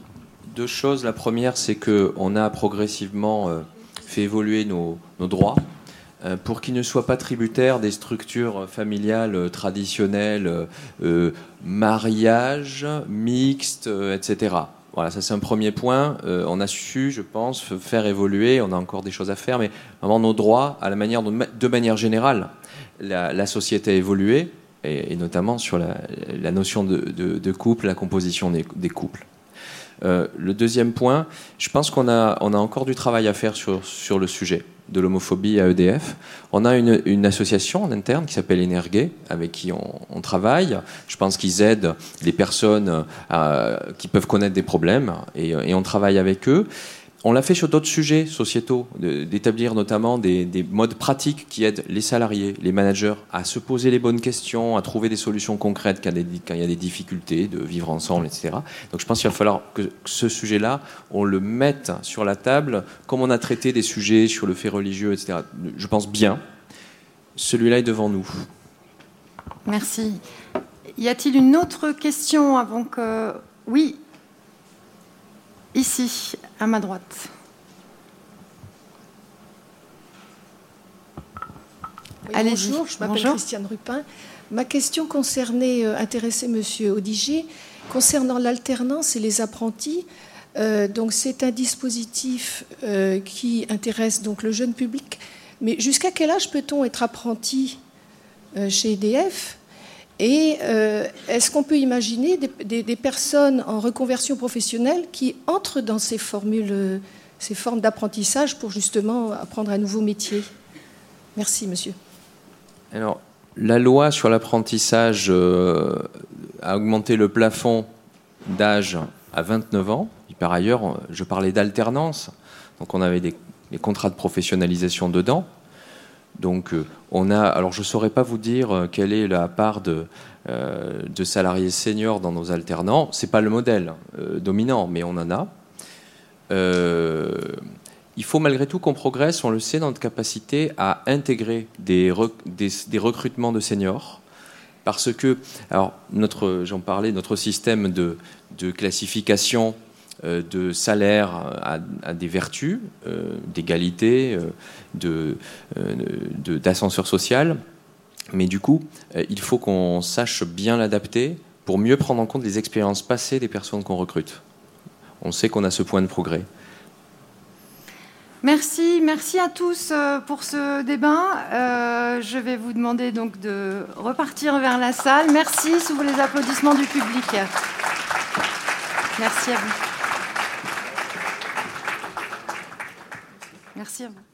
deux choses. La première, c'est que on a progressivement euh, fait évoluer nos, droits euh, pour qu'ils ne soient pas tributaires des structures familiales traditionnelles, mariage, mixte, etc. Voilà, ça c'est un premier point. Euh, on a su, je pense, faire évoluer. On a encore des choses à faire, mais vraiment nos droits, à la manière de manière générale, la, société a évolué, et, notamment sur la, notion de, couple, la composition des couples. Euh, le deuxième point, je pense qu'on a, encore du travail à faire sur, le sujet de l'homophobie à EDF. On a une, association en interne qui s'appelle Energay, avec qui on, on travaille. Je pense qu'ils aident les personnes euh, qui peuvent connaître des problèmes et, et on travaille avec eux. On l'a fait sur d'autres sujets sociétaux, d'établir notamment des, des modes pratiques qui aident les salariés, les managers à se poser les bonnes questions, à trouver des solutions concrètes quand il y a des, quand il y a des difficultés de vivre ensemble, etc. Donc je pense qu'il va falloir que ce sujet-là, on le mette sur la table, comme on a traité des sujets sur le fait religieux, etc. Je pense bien. Celui-là est devant nous. Merci. Y a-t-il une autre question avant que. Oui. Ici, à ma droite. Oui, bonjour, je m'appelle. Christiane Rupin. Ma question concernait, euh, intéressait Monsieur Odigier, concernant l'alternance et les apprentis. Euh, donc c'est un dispositif euh, qui intéresse donc le jeune public. Mais jusqu'à quel âge peut-on être apprenti chez EDF Et euh, est-ce qu'on peut imaginer des, personnes en reconversion professionnelle qui entrent dans ces formules, ces formes d'apprentissage pour justement apprendre un nouveau métier? Merci, monsieur. Alors, la loi sur l'apprentissage euh, a augmenté le plafond d'âge à 29 ans. Et par ailleurs, je parlais d'alternance. Donc, on avait des contrats de professionnalisation dedans. Donc, euh, on a. Alors, je ne saurais pas vous dire euh, quelle est la part de, euh, de salariés seniors dans nos alternants. C'est pas le modèle dominant, mais on en a. Il faut malgré tout qu'on progresse, on le sait, dans notre capacité à intégrer des, rec- des, des recrutements de seniors. Parce que, alors, j'en parlais, notre système de, classification de salaire a des vertus, euh, d'égalité, euh, de, euh, de- d'ascenseur social. Mais du coup, euh, il faut qu'on sache bien l'adapter pour mieux prendre en compte les expériences passées des personnes qu'on recrute. On sait qu'on a ce point de progrès. Merci, merci à tous euh, pour ce débat. Euh, je vais vous demander donc de repartir vers la salle. Merci sous les applaudissements du public. Merci à vous. Merci à vous.